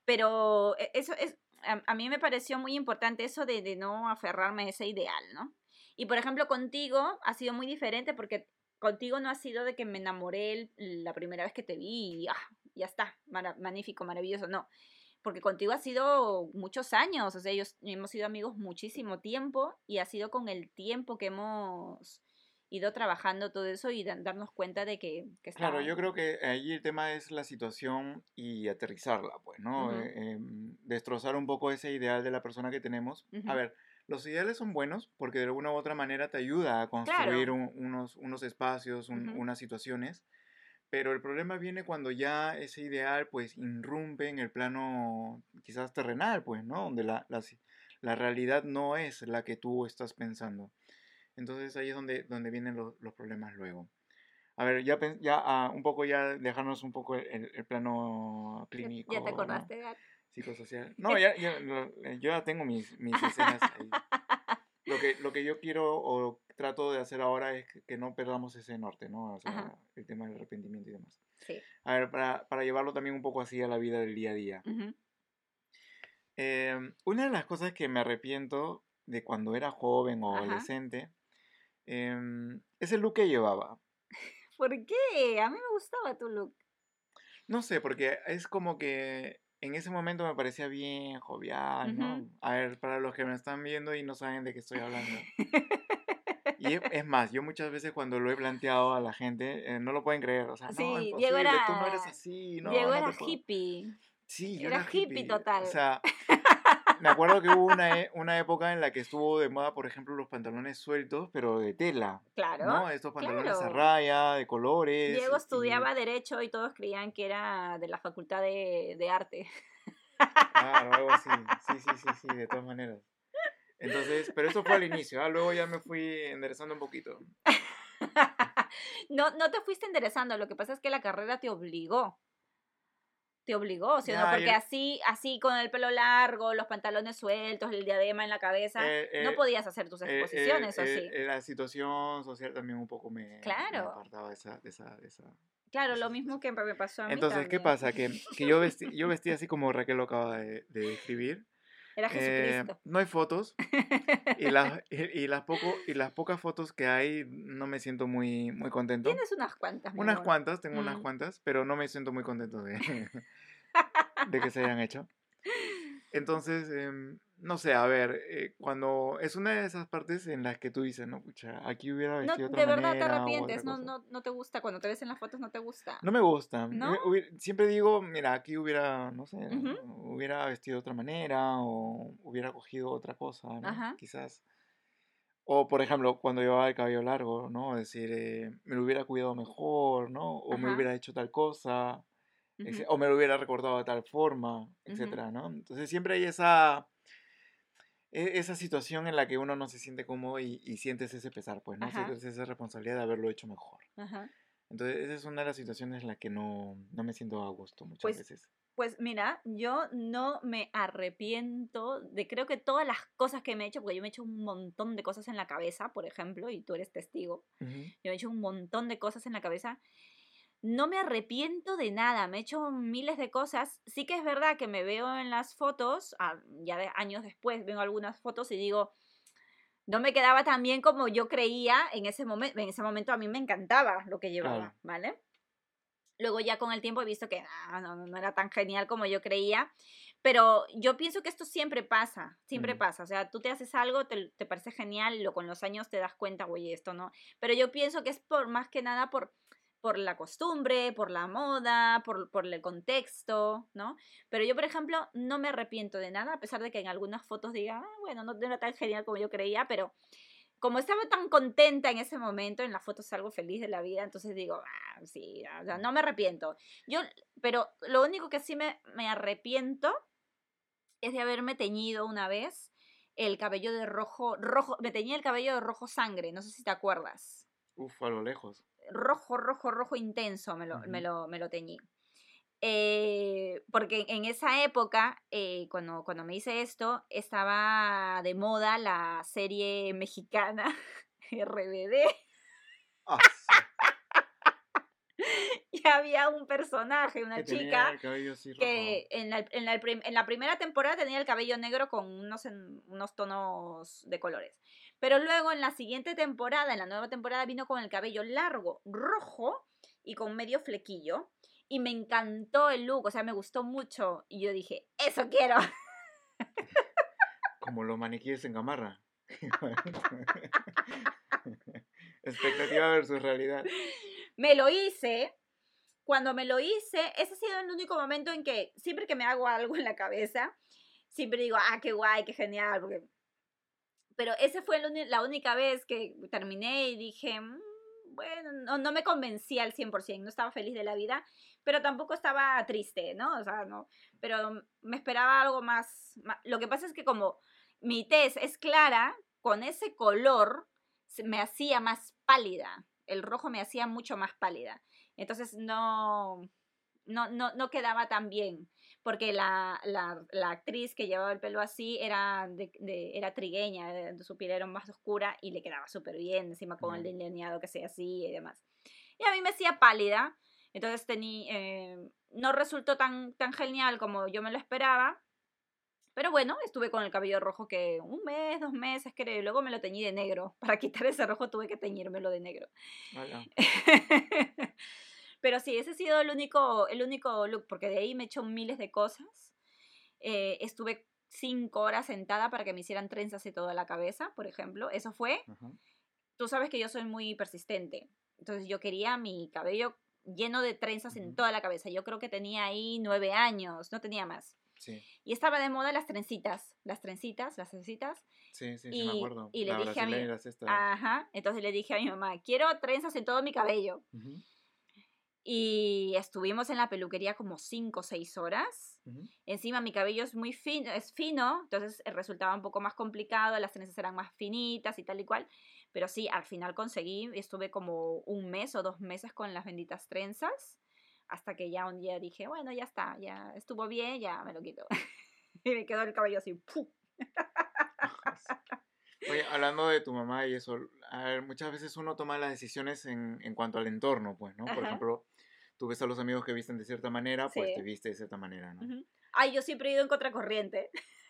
Pero e- eso es, a, a mí me pareció muy importante eso de, de no aferrarme a ese ideal, ¿no? Y por ejemplo, contigo ha sido muy diferente porque contigo no ha sido de que me enamoré el- la primera vez que te vi y ah, ya está, magnífico, maravilloso, no. porque contigo ha sido muchos años, o sea, ellos hemos sido amigos muchísimo tiempo y ha sido con el tiempo que hemos ido trabajando todo eso y darnos cuenta de que, que Claro, yo creo que ahí el tema es la situación y aterrizarla, pues, ¿no? Eh, em, destrozar un poco ese ideal de la persona que tenemos. A ver, los ideales son buenos porque de alguna u otra manera te ayuda a construir unos, unos espacios, unas situaciones pero el problema viene cuando ya ese ideal pues irrumpe en el plano quizás terrenal, pues, ¿no? Donde la, la, la realidad no es la que tú estás pensando. Entonces ahí es donde, donde vienen los, los problemas luego. A ver, ya, ya uh, un poco ya dejarnos un poco el, el plano clínico. ¿Ya te acordaste, ¿no? Psicosocial. *laughs* No, ya, ya, yo ya tengo mis, mis escenas ahí. Lo que, lo que yo quiero o trato de hacer ahora es que, no perdamos ese norte, ¿no? O sea, el tema del arrepentimiento y demás. Sí. A ver, para, para, llevarlo también un poco así a la vida del día a día. Em, una de las cosas que me arrepiento de cuando era joven o adolescente em, es el look que llevaba. *laughs* ¿Por qué? A mí me gustaba tu look. No sé, porque es como que en ese momento me parecía bien jovial, ¿no? A ver, para los que me están viendo y no saben de qué estoy hablando. *laughs* Y es, más, yo muchas veces cuando lo he planteado a la gente, eh, no lo pueden creer. O sea, sí, no, es Diego era, tú no eres así, no. Diego era hippie. Sí, yo era, era hippie, total. O sea, me acuerdo que hubo una, e, una época en la que estuvo de moda, por ejemplo, los pantalones sueltos, pero de tela. Claro. ¿no? Estos pantalones a raya, de colores. Diego estudiaba Derecho y todos creían que era de la Facultad de, de Arte. Claro, algo así. Sí, sí, sí, sí, de todas maneras. Entonces, pero eso fue al inicio, ¿ah? luego ya me fui enderezando un poquito. *laughs* no, no te fuiste enderezando, lo que pasa es que la carrera te obligó. Te obligó, ¿sí? no? Porque así, así con el pelo largo, los pantalones sueltos, el diadema en la cabeza, eh, no eh, podías hacer tus eh, exposiciones, ¿o sí? La situación social también un poco me, claro. apartaba de esa, esa, Claro, lo mismo que me pasó a mí. Entonces, ¿qué pasa? Que, que yo, vestí, yo vestí así como Raquel lo acaba de, de describir. Era eh, Jesucristo. no hay fotos. *laughs* y, las, y, las poco, y las pocas fotos que hay no me siento muy, muy contento. Tienes unas cuantas. Unas cuantas, tengo unas mm. cuantas, pero no me siento muy contento de, *laughs* de que se hayan hecho. *laughs* Entonces, em, no sé, a ver, eh, cuando es una de esas partes en las que tú dices, no, pucha, aquí hubiera vestido no, De verdad te arrepientes, no, no, no te gusta, cuando te ves en las fotos no te gusta. No me gusta. Siempre digo, mira, aquí hubiera, no sé, hubiera vestido de otra manera o hubiera cogido otra cosa, ¿no? Quizás. O, por ejemplo, cuando llevaba el cabello largo, ¿no? Es decir, eh, me lo hubiera cuidado mejor, ¿no? O me hubiera hecho tal cosa, o me lo hubiera recordado de tal forma, etcétera, ¿no? Entonces siempre hay esa esa situación en la que uno no se siente cómodo y, sientes ese pesar, pues, ¿no? Sientes esa responsabilidad de haberlo hecho mejor. Entonces, esa es una de las situaciones en la que no, no me siento a gusto muchas pues, veces. Pues mira, yo no me arrepiento de creo que todas las cosas que me he hecho, porque yo me he hecho un montón de cosas en la cabeza, por ejemplo, y tú eres testigo. Yo me he hecho un montón de cosas en la cabeza no me arrepiento de nada, me he hecho miles de cosas. Sí que es verdad que me veo en las fotos, ah, ya de años después veo algunas fotos y digo, no me quedaba tan bien como yo creía en ese momento. En ese momento a mí me encantaba lo que llevaba, ¿vale? Luego ya con el tiempo he visto que ah, no, no, era tan genial como yo creía. Pero yo pienso que esto siempre pasa, siempre mm. pasa. O sea, tú te haces algo, te, te parece genial, lo con los años te das cuenta, oye, esto no. Pero yo pienso que es por más que nada por por la costumbre, por la moda, por, por, el contexto, ¿no? Pero yo, por ejemplo, no me arrepiento de nada, a pesar de que en algunas fotos diga, ah, bueno, no era tan genial como yo creía, pero como estaba tan contenta en ese momento, en las fotos salgo feliz de la vida, entonces digo, ah, sí, o sea, no me arrepiento. Yo, pero lo único que sí me, me arrepiento es de haberme teñido una vez el cabello de rojo, rojo, me teñí el cabello de rojo sangre, no sé si te acuerdas. Uf, a lo lejos rojo, rojo, rojo intenso me lo, me lo, me lo teñí. Eh, porque en esa época, eh, cuando, cuando me hice esto, estaba de moda la serie mexicana *laughs* RBD. Ah, *laughs* y había un personaje, una chica, que en la, en, la, en la, primera temporada tenía el cabello negro con unos, unos tonos de colores. Pero luego en la siguiente temporada, en la nueva temporada, vino con el cabello largo, rojo y con medio flequillo. y me encantó el look, o sea, me gustó mucho. Y yo dije, eso quiero. *laughs* Como los maniquíes en gamarra. *laughs* Expectativa versus realidad. Me lo hice. Cuando me lo hice, ese ha sido el único momento en que siempre que me hago algo en la cabeza, siempre digo, ah, qué guay, qué genial, porque... Pero esa fue la única vez que terminé y dije, mm, bueno, no, no, me convencía al 100%, no estaba feliz de la vida, pero tampoco estaba triste, ¿no? O sea, no, pero me esperaba algo más, más lo que pasa es que como mi tez es clara, con ese color me hacía más pálida, el rojo me hacía mucho más pálida, entonces no, no, no, no quedaba tan bien porque la, la, la, actriz que llevaba el pelo así era, de, era trigueña, de, su piel era más oscura y le quedaba súper bien, encima con el delineado que sea así y demás. Y a mí me hacía pálida, entonces tenía, eh, no resultó tan, tan genial como yo me lo esperaba, pero bueno, estuve con el cabello rojo que un mes, dos meses creo, y luego me lo teñí de negro. *laughs* Para quitar ese rojo tuve que teñírmelo de negro. *laughs* Pero sí, ese ha sido el único, el único look, porque de ahí me he hecho miles de cosas. Eh, estuve cinco horas sentada para que me hicieran trenzas y toda la cabeza, por ejemplo. Eso fue. Tú sabes que yo soy muy persistente. Entonces yo quería mi cabello lleno de trenzas en toda la cabeza. Yo creo que tenía ahí nueve años, no tenía más. Sí. Y estaba de moda las trencitas, las trencitas, las trencitas. Sí, sí, y, me acuerdo. Y le dije a mi, Ajá, entonces le dije a mi mamá, quiero trenzas en todo mi cabello. Y estuvimos en la peluquería como 5 o 6 horas. Encima mi cabello es muy fino, es fino, entonces eh, resultaba un poco más complicado, las trenzas eran más finitas y tal y cual. Pero sí, al final conseguí, estuve como un mes o dos meses con las benditas trenzas, hasta que ya un día dije, bueno, ya está, ya estuvo bien, ya me lo quito. *laughs* y me quedó el cabello así. *laughs* Oye, hablando de tu mamá y eso, a ver, muchas veces uno toma las decisiones en, en cuanto al entorno, pues, ¿no? Por ejemplo, tú ves a los amigos que visten de cierta manera, pues te viste de cierta manera, ¿no? Ay, yo siempre he ido en contracorriente.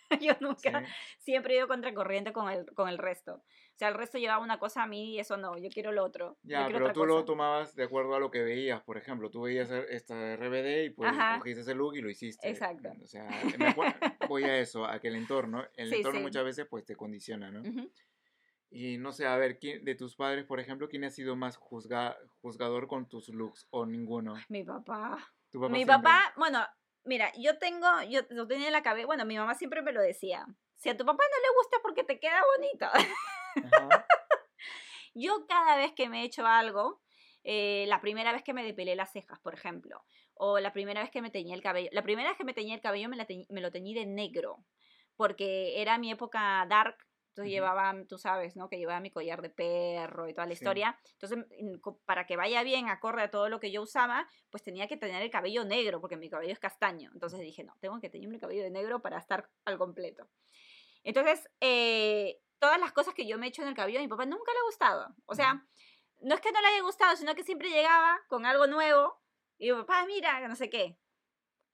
*laughs* yo nunca, siempre he ido contracorriente con el, con el resto. O sea, el resto llevaba una cosa a mí y eso no, yo quiero lo otro. Ya, pero tú lo tomabas de acuerdo a lo que veías, por ejemplo, tú veías esta RBD y pues cogiste ese look y lo hiciste. Exacto. O sea, me voy a eso, a que el entorno, el *laughs* entorno muchas veces pues te condiciona, ¿no? Y no sé, a ver, ¿quién, de tus padres, por ejemplo, ¿quién ha sido más juzga, juzgador con tus looks o ninguno? Mi papá. Mi papá, bueno, mira, yo tengo, yo lo tenía en la cabeza, bueno, mi mamá siempre me lo decía. Si a tu papá no le gusta porque te queda bonito. *laughs* yo cada vez que me he hecho algo, eh, la primera vez que me depilé las cejas, por ejemplo, o la primera vez que me teñí el cabello, la primera vez que me teñí el cabello me, la me lo teñí de negro, porque era mi época dark, entonces llevaba, tú sabes, ¿no? Que llevaba mi collar de perro y toda la historia. Entonces, para que vaya bien, acorde a todo lo que yo usaba, pues tenía que tener el cabello negro, porque mi cabello es castaño. Entonces dije, no, tengo que tener mi cabello de negro para estar al completo. Entonces, eh, todas las cosas que yo me he hecho en el cabello a mi papá nunca le ha gustado. O sea, no es que no le haya gustado, sino que siempre llegaba con algo nuevo y mi papá, mira, no sé qué.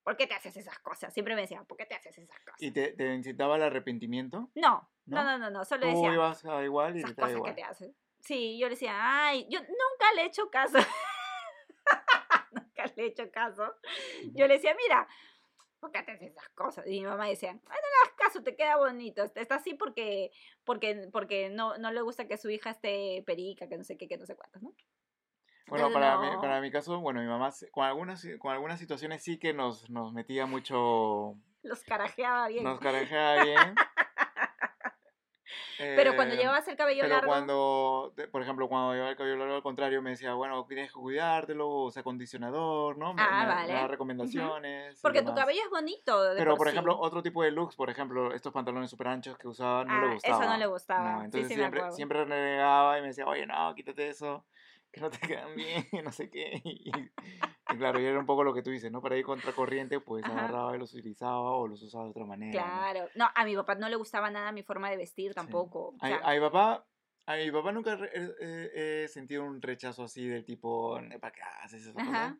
¿Por qué te haces esas cosas? Siempre me decía, ¿por qué te haces esas cosas? ¿Y te, te incitaba al arrepentimiento? No, no, no, no, no, solo decía. Tú ibas a igual y esas te cosas igual. que te haces. Sí, yo le decía, ay, yo nunca le he hecho caso. *laughs* nunca le he hecho caso. Yo le decía, mira, ¿por qué te haces esas cosas? Y mi mamá decía, ay, no le hagas caso, te queda bonito. Está así porque, porque, porque no, no le gusta que su hija esté perica, que no sé qué, que no sé cuántos, ¿no? Bueno, para, mi, para mi caso, bueno, mi mamá con algunas, con algunas situaciones sí que nos, nos metía mucho... Los carajeaba bien. Nos *laughs* carajeaba bien. pero cuando eh, llevabas el cabello pero largo... cuando, por ejemplo, cuando llevaba el cabello largo, al contrario, me decía, bueno, tienes que cuidártelo, usa acondicionador, ¿no? ah, vale. da recomendaciones. Porque tu cabello es bonito. pero, por, ejemplo, otro tipo de looks, por ejemplo, estos pantalones súper anchos que usaba, no le gustaba. Eso no le gustaba. entonces sí, siempre, siempre renegaba y me decía, oye, no, quítate eso que no te quedan bien, no sé qué. Y, claro, y era un poco lo que tú dices, ¿no? Para ir contracorriente, pues agarraba y los utilizaba o los usaba de otra manera. Claro. ¿no? a mi papá no le gustaba nada mi forma de vestir tampoco. a, mi papá, a mi papá nunca he, sentido un rechazo así del tipo, ¿para qué haces esa cosa?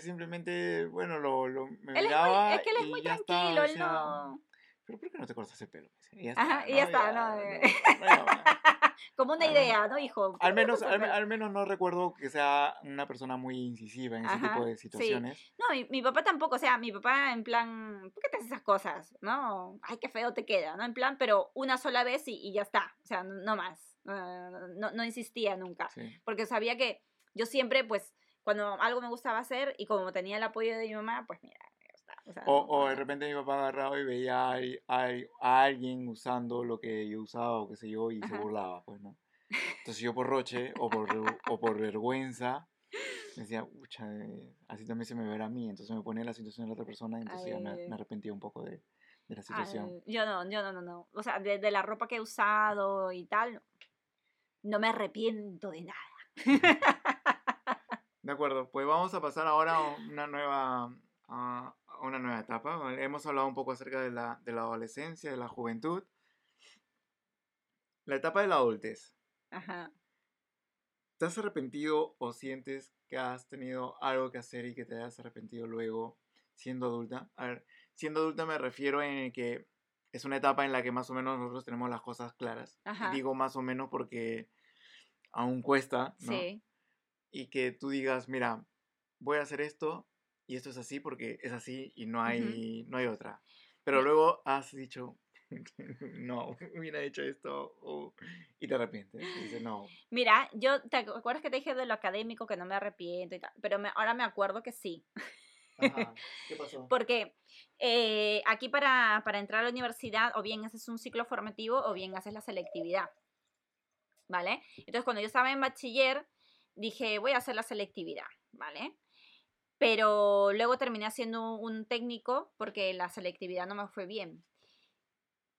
Simplemente, bueno, lo, lo me miraba. Es, que él es muy tranquilo, él no. Pero ¿por qué no te cortas el pelo? Y ya está, Ajá, y ya está, ¿no? *laughs* Como una idea, ¿no, hijo? Al menos, al, menos no recuerdo que sea una persona muy incisiva en ese tipo de situaciones. No, mi, mi, papá tampoco, o sea, mi papá en plan, ¿por qué te haces esas cosas? ¿No? Ay, qué feo te queda, ¿no? En plan, pero una sola vez y, y ya está, o sea, no más. no, no insistía nunca, porque sabía que yo siempre, pues, cuando algo me gustaba hacer y como tenía el apoyo de mi mamá, pues mira, o, o, de repente mi papá agarraba y veía a, a, alguien usando lo que yo usaba o qué sé yo y se burlaba, pues, ¿no? Entonces yo por roche o por, o por vergüenza decía, ucha, eh, así también se me verá a mí. Entonces me ponía en la situación de la otra persona y entonces ya me, me, arrepentía un poco de, de la situación. yo no, yo no, no, no. O sea, de, de, la ropa que he usado y tal, no me arrepiento de nada. De acuerdo, pues vamos a pasar ahora a una nueva, a una nueva etapa. Hemos hablado un poco acerca de la, de la adolescencia, de la juventud. La etapa de la adultez. Ajá. ¿Te has arrepentido o sientes que has tenido algo que hacer y que te hayas arrepentido luego siendo adulta? A ver, siendo adulta me refiero en que es una etapa en la que más o menos nosotros tenemos las cosas claras. Digo más o menos porque aún cuesta, ¿no? Sí. Y que tú digas, mira, voy a hacer esto y esto es así porque es así y no hay, no hay otra. Pero luego has dicho, *laughs* no, *laughs* hubiera hecho esto y te arrepientes. no. Mira, yo, ¿te acuerdas que te dije de lo académico que no me arrepiento y tal? Pero ahora me acuerdo que sí. *laughs* ¿Qué pasó? Porque eh, aquí para, para entrar a la universidad o bien haces un ciclo formativo o bien haces la selectividad. ¿Vale? Entonces cuando yo estaba en bachiller dije voy a hacer la selectividad. ¿Vale? Pero luego terminé haciendo un técnico porque la selectividad no me fue bien.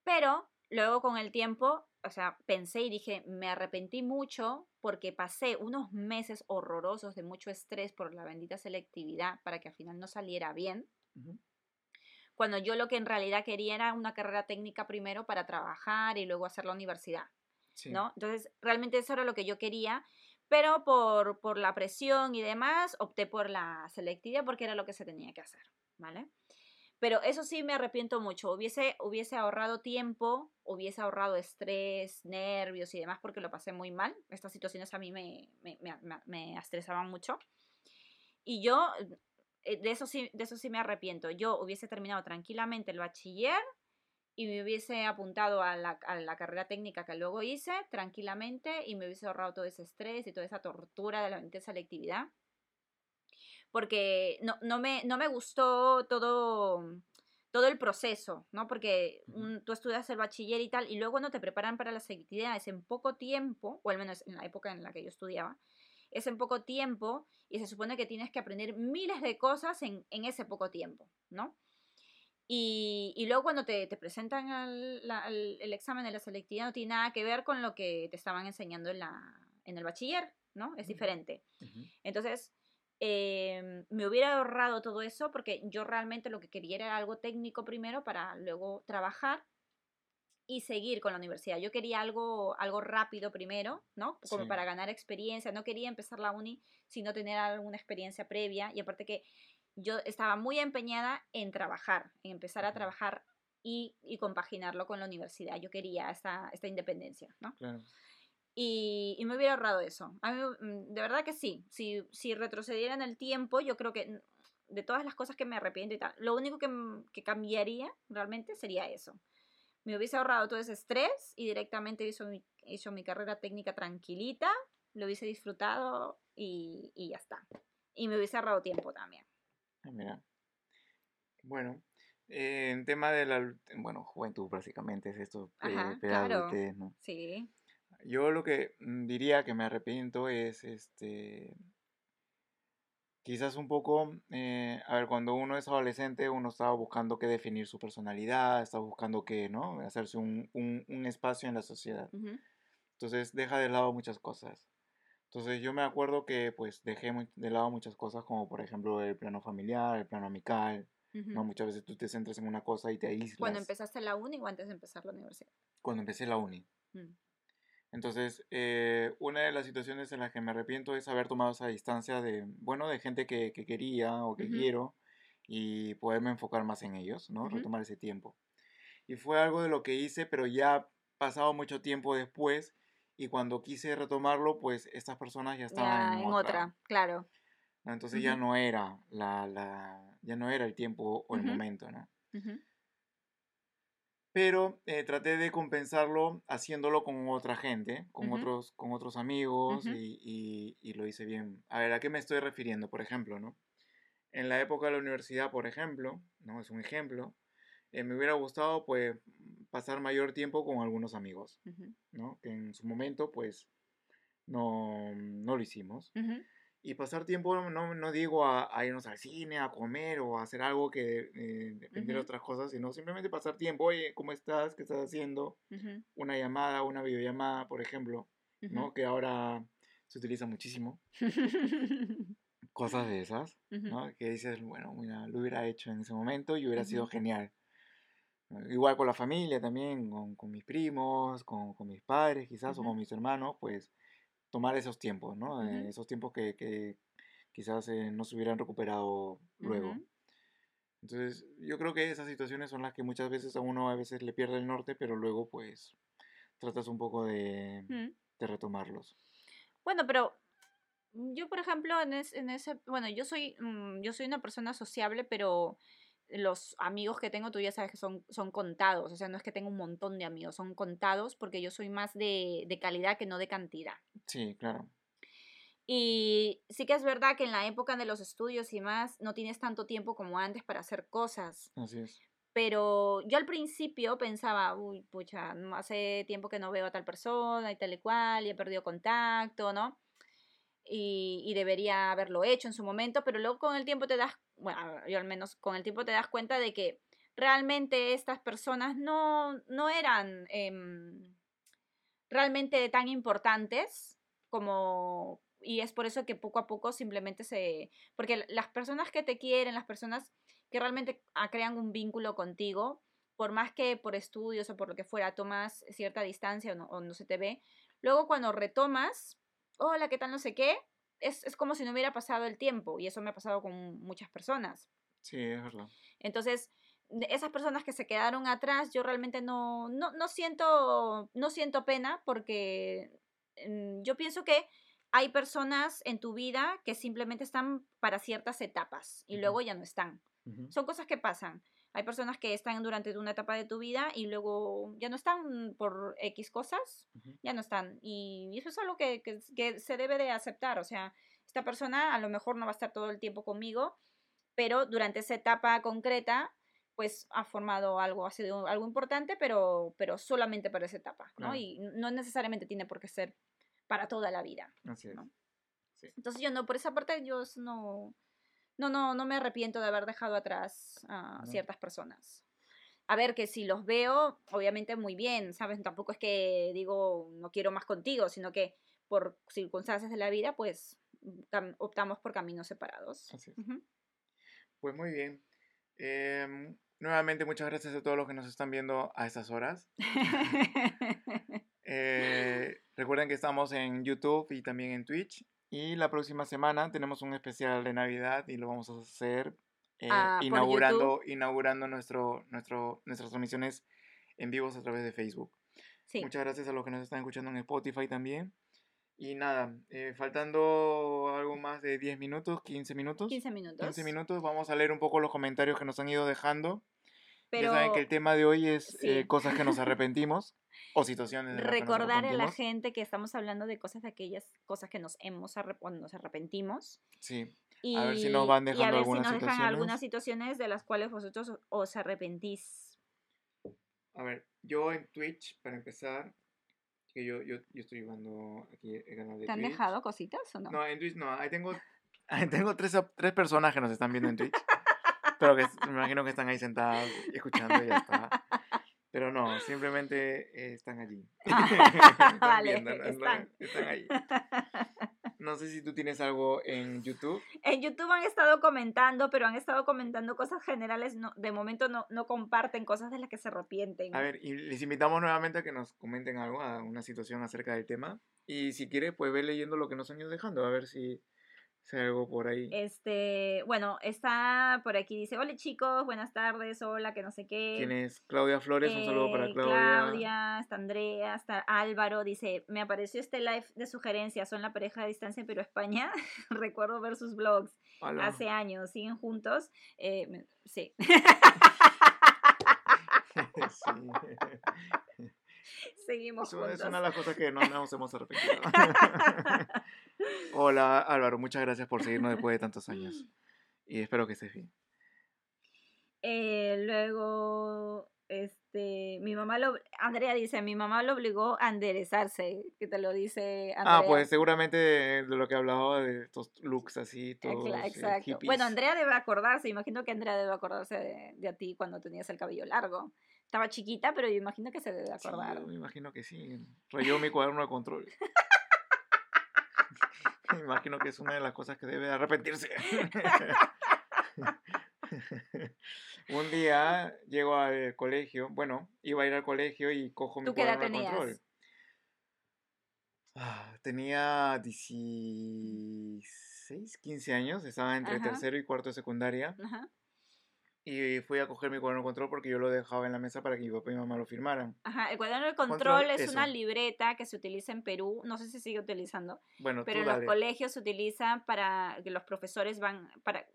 Pero luego con el tiempo, o sea, pensé y dije, me arrepentí mucho porque pasé unos meses horrorosos de mucho estrés por la bendita selectividad para que al final no saliera bien. Cuando yo lo que en realidad quería era una carrera técnica primero para trabajar y luego hacer la universidad. ¿no? Entonces, realmente eso era lo que yo quería pero por, por la presión y demás, opté por la selectividad porque era lo que se tenía que hacer, ¿vale? Pero eso sí me arrepiento mucho. Hubiese, hubiese ahorrado tiempo, hubiese ahorrado estrés, nervios y demás porque lo pasé muy mal. Estas situaciones a mí me, me, me, me estresaban mucho. Y yo, eh, de eso, sí, de eso sí me arrepiento. Yo hubiese terminado tranquilamente el bachiller y me hubiese apuntado a la, a la, carrera técnica que luego hice tranquilamente y me hubiese ahorrado todo ese estrés y toda esa tortura de la mente selectividad. Porque no, no, me, no me gustó todo, todo el proceso, ¿no? Porque tú estudias el bachiller y tal, y luego no te preparan para las selectividades en poco tiempo, o al menos en la época en la que yo estudiaba, es en poco tiempo y se supone que tienes que aprender miles de cosas en, en ese poco tiempo, ¿no? Y, y, luego cuando te, te presentan el examen de la selectividad no tiene nada que ver con lo que te estaban enseñando en, la, en el bachiller, ¿no? Es diferente. Entonces, em, me hubiera ahorrado todo eso porque yo realmente lo que quería era algo técnico primero para luego trabajar y seguir con la universidad. Yo quería algo, algo rápido primero, ¿no? Como para ganar experiencia. No quería empezar la uni sino tener alguna experiencia previa. Y aparte que yo estaba muy empeñada en trabajar, en empezar a trabajar y, y compaginarlo con la universidad. Yo quería esta, esta independencia, ¿no? Claro. Y, y, me hubiera ahorrado eso. A mí, mm, de verdad que sí. Si, si retrocediera en el tiempo, yo creo que de todas las cosas que me arrepiento y tal, lo único que, que cambiaría realmente sería eso. Me hubiese ahorrado todo ese estrés y directamente hizo mi, hizo mi carrera técnica tranquilita, lo hubiese disfrutado y, y ya está. Y me hubiese ahorrado tiempo también. Ah, mira. Bueno, eh, en tema de la bueno, juventud básicamente es esto, Ajá, claro. ¿no? Sí. Yo lo que mm, diría que me arrepiento es este quizás un poco, eh, a ver, cuando uno es adolescente, uno estaba buscando que definir su personalidad, estaba buscando que, ¿no? Hacerse un, un, un espacio en la sociedad. Entonces deja de lado muchas cosas. Entonces yo me acuerdo que pues dejé de lado muchas cosas como por ejemplo el plano familiar, el plano amical, ¿no? Muchas veces tú te centras en una cosa y te aíslas. ¿Cuando empezaste la uni o antes de empezar la universidad? Cuando empecé la uni. Mm. Entonces, eh, una de las situaciones en las que me arrepiento es haber tomado esa distancia de, bueno, de gente que, que quería o que quiero y poderme enfocar más en ellos, ¿no? Retomar ese tiempo. Y fue algo de lo que hice, pero ya pasado mucho tiempo después y cuando quise retomarlo, pues estas personas ya estaban en, otra. claro. Entonces ya no era la, la, ya no era el tiempo o el momento, ¿no? Pero eh, traté de compensarlo haciéndolo con otra gente, con, otros, con otros amigos y, y, lo hice bien. A ver, ¿a qué me estoy refiriendo? Por ejemplo, ¿no? En la época de la universidad, por ejemplo, ¿no? Es un ejemplo. Eh, me hubiera gustado, pues, pasar mayor tiempo con algunos amigos, ¿no? Que en su momento, pues, no, no lo hicimos. Y pasar tiempo, no, no digo a, irnos al cine, a comer o a hacer algo que eh, depende de otras cosas, sino simplemente pasar tiempo, oye, ¿cómo estás? ¿Qué estás haciendo? Una llamada, una videollamada, por ejemplo, ¿no? Que ahora se utiliza muchísimo. *laughs* cosas de esas, ¿no? Que dices, bueno, mira, lo hubiera hecho en ese momento y hubiera sido genial. Igual con la familia también, con, con mis primos, con, con, mis padres quizás, o con mis hermanos, pues tomar esos tiempos, ¿no? Eh, esos tiempos que, que quizás eh, no se hubieran recuperado luego. Entonces, yo creo que esas situaciones son las que muchas veces a uno a veces le pierde el norte, pero luego pues tratas un poco de, de retomarlos. Bueno, pero yo, por ejemplo, en, en ese, bueno, yo soy, mm, yo soy una persona sociable, pero los amigos que tengo, tú ya sabes que son, son contados, o sea, no es que tengo un montón de amigos, son contados porque yo soy más de, de calidad que no de cantidad. Sí, claro. Y sí que es verdad que en la época de los estudios y más no tienes tanto tiempo como antes para hacer cosas. Así es. Pero yo al principio pensaba, uy, pucha, hace tiempo que no veo a tal persona y tal y cual, y he perdido contacto, ¿no? Y, y, debería haberlo hecho en su momento, pero luego con el tiempo te das bueno, yo al menos con el tiempo te das cuenta de que realmente estas personas no, no eran em, realmente tan importantes como... Y es por eso que poco a poco simplemente se... Porque las personas que te quieren, las personas que realmente ah, crean un vínculo contigo, por más que por estudios o por lo que fuera tomas cierta distancia o no, o no se te ve, luego cuando retomas, hola, ¿qué tal? No sé qué, es, como si no hubiera pasado el tiempo y eso me ha pasado con muchas personas. Sí, es verdad. Entonces, esas personas que se quedaron atrás, yo realmente no, no, no, siento, no siento pena porque mm, yo pienso que hay personas en tu vida que simplemente están para ciertas etapas y luego ya no están. Son cosas que pasan. Hay personas que están durante una etapa de tu vida y luego ya no están por X cosas, ya no están. Y eso es algo que, que, se debe de aceptar. O sea, esta persona a lo mejor no va a estar todo el tiempo conmigo, pero durante esa etapa concreta, pues ha formado algo, ha sido algo importante, pero, pero solamente para esa etapa, ¿no? Y no necesariamente tiene por qué ser para toda la vida. Así es. Entonces yo no, por esa parte yo no, no, no, no me arrepiento de haber dejado atrás a ciertas personas. A ver, que si los veo, obviamente muy bien, ¿sabes? Tampoco es que digo, no quiero más contigo, sino que por circunstancias de la vida, pues optamos por caminos separados. Así es. Pues muy bien. Em, nuevamente, muchas gracias a todos los que nos están viendo a estas horas. *laughs* Eh, recuerden que estamos en YouTube y también en Twitch. Y la próxima semana tenemos un especial de Navidad y lo vamos a hacer eh, ah, inaugurando, inaugurando nuestro, nuestro, nuestras transmisiones en vivos a través de Facebook. Muchas gracias a los que nos están escuchando en Spotify también. Y nada, eh, faltando algo más de 10 minutos, 15 minutos. 15 minutos. 15 minutos, vamos a leer un poco los comentarios que nos han ido dejando. Ya saben que el tema de hoy es eh, cosas que nos *laughs* arrepentimos o situaciones. Recordar a la gente que estamos hablando de cosas de aquellas cosas que nos hemos cuando nos arrepentimos. Sí. a ver si nos van dejando y a ver algunas si nos dejan algunas situaciones de las cuales vosotros os arrepentís. A ver, yo en Twitch, para empezar, que yo, yo, yo estoy llevando aquí el canal de ¿Te han dejado cositas o no? No, en Twitch no. Ahí tengo, *laughs* ahí tengo tres, tres personas que nos están viendo en Twitch. *laughs* pero que me imagino que están ahí sentados escuchando y ya está. Pero no, simplemente eh, están allí. *laughs* *laughs* Ah, *laughs* vale, están. están ahí. No sé si tú tienes algo en YouTube. En YouTube han estado comentando, pero han estado comentando cosas generales. No, de momento no, no comparten cosas de las que se arrepienten. A ver, y les invitamos nuevamente a que nos comenten algo, a una situación acerca del tema. Y si quieres, pues ve leyendo lo que nos han ido dejando, a ver si Si hay algo por ahí. Este, bueno, está por aquí, dice, hola chicos, buenas tardes, hola, que no sé qué. ¿Quién es? Claudia Flores, un saludo para Eh, Claudia. Claudia, está Andrea, está Álvaro, dice, me apareció este live de sugerencias, son la pareja a distancia pero España, *laughs* recuerdo ver sus blogs Hola. hace años, siguen juntos, Eh, sí, *laughs* Sí. *laughs* seguimos Eso juntos. es una de las cosas que no nos hemos arrepentido. Hola Álvaro, muchas gracias por seguirnos después de tantos años. Y espero que estés bien. Eh, luego, este, mi mamá lo, Andrea dice, mi mamá lo obligó a enderezarse, que te lo dice Andrea. Ah, pues seguramente de lo que hablaba de estos looks así, Eh, todos eh, Exacto. hippies. Bueno, Andrea debe acordarse, imagino que Andrea debe acordarse de, de a ti cuando tenías el cabello largo. Estaba chiquita, pero yo imagino que se debe Sí, acordar. yo me imagino que sí. Rayó mi cuaderno de control. *laughs* me imagino que es una de las cosas que debe arrepentirse. *laughs* Un día llego al colegio, bueno, iba a ir al colegio y cojo mi ¿Tú qué edad cuaderno de control. Ah, tenía 16, 15 años, estaba entre Ajá. tercero y cuarto de secundaria Ajá. Y fui a coger mi cuaderno de control porque yo lo dejaba en la mesa para que mi papá y mi mamá lo firmaran. Ajá, el cuaderno de control, Control, es una eso. libreta que se utiliza en Perú, no sé si sigue utilizando, Bueno, pero tú en los dale. colegios se utiliza para que los profesores van, para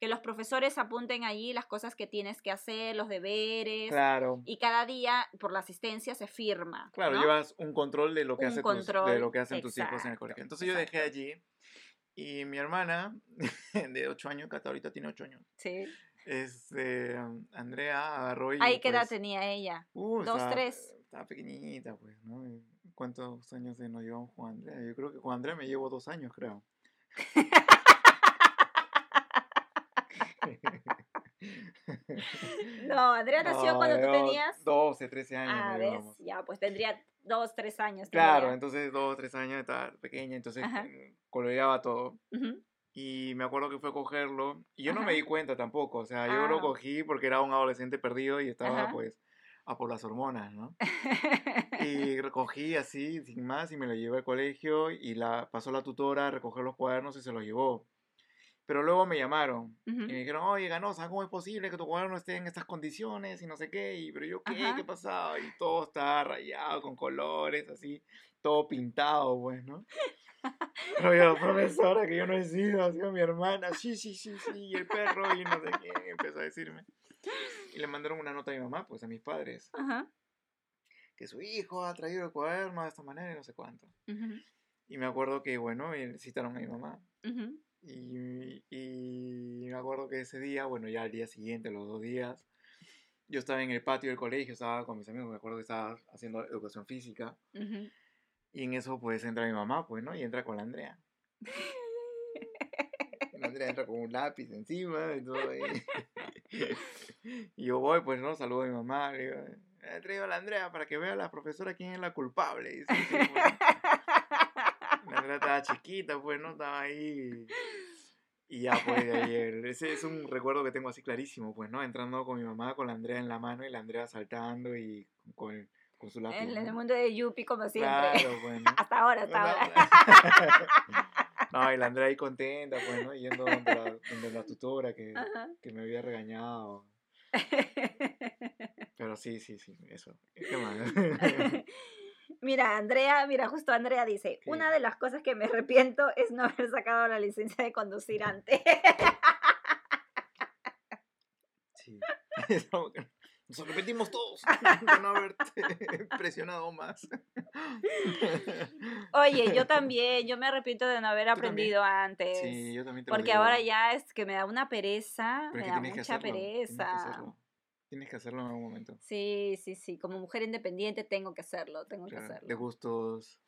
que los profesores apunten allí las cosas que tienes que hacer, los deberes, Claro. y cada día por la asistencia se firma. Claro, ¿no? llevas un control de lo que, hace tus- de lo que hacen tus hijos en el exacto, colegio. Entonces yo dejé exacto. allí y mi hermana, *laughs* de 8 años, que hasta ahorita tiene 8 años, Sí. Este, Andrea agarró y... Ahí qué edad pues, tenía ella. uh, Dos, estaba- tres. Estaba pequeñita, pues, ¿no? ¿Cuántos años se nos llevamos con Andrea? Yo creo que con Andrea me llevo dos años, creo. *laughs* No, Andrea nació No, cuando tú tenías. 12, 13 años. Ah, ves, ya, pues tendría dos, tres años. Claro, tendría. entonces dos, tres años, estaba pequeña, entonces Ajá. eh, coloreaba todo. Ujú. Y me acuerdo que fue a cogerlo. Y yo no me Ajá. di cuenta tampoco. O sea, yo lo Ah. cogí porque era un adolescente perdido y estaba Ajá. pues a por las hormonas, ¿no? *laughs* Y recogí así, sin más, y me lo llevé al colegio y la pasó la tutora a recoger los cuadernos y se los llevó. Pero luego me llamaron y me dijeron, oye, Ganosa, ¿cómo es posible que tu cuaderno esté en estas condiciones y no sé qué? Y, pero yo, ¿qué? Ajá. ¿Qué pasaba? Y todo está rayado con colores, así, todo pintado, pues, ¿no? Pero yo, profesora, que yo no he sido, ha sido mi hermana, sí, sí, sí, sí, y el perro, y no sé quién, empezó a decirme. Y le mandaron una nota a mi mamá, pues, a mis padres, Ajá. que su hijo ha traído el cuaderno de esta manera y no sé cuánto. Ujú. Y me acuerdo que, bueno, y citaron a mi mamá. Ujú. Y, y me acuerdo que ese día, bueno, ya al día siguiente, los dos días, yo estaba en el patio del colegio, estaba con mis amigos, me acuerdo que estaba haciendo educación física. Ujú. Y en eso, pues, entra mi mamá, pues, ¿no? Y entra con la Andrea. La Andrea entra con un lápiz encima y todo. *laughs* Y yo voy, pues, ¿no? Saludo a mi mamá, le digo, he traído a la Andrea para que vea a la profesora quién es la culpable. Y dice, "Sí, pues". La Andrea estaba chiquita, pues, ¿no? Estaba ahí. Y ya, pues, de el- ese es un recuerdo que tengo así clarísimo, pues, ¿no? Entrando con mi mamá, con la Andrea en la mano y la Andrea saltando y con, con su lápiz. En, el mundo de Yupi, como siempre. *laughs* Hasta ahora, hasta No, ahora. *laughs* No, y la Andrea ahí contenta, pues, ¿no? Yendo donde la, donde la tutora que, que me había regañado. *laughs* Pero sí, sí, sí, eso. ¿Qué más? Mira, Andrea, mira, justo Andrea dice, ¿Qué una de las cosas que me arrepiento es no haber sacado la licencia de conducir antes. Sí. Nos repetimos todos *laughs* de no haberte *laughs* presionado más. *laughs* Oye, yo también, yo me arrepiento de no haber aprendido antes. Sí, yo también te lo porque digo. ahora ya es que me da una pereza, Pero me da mucha hacerlo, tienes que pereza. hacerlo. Tienes que hacerlo en algún momento. Sí, sí, sí, como mujer independiente tengo que hacerlo, tengo que hacerlo. de gustos.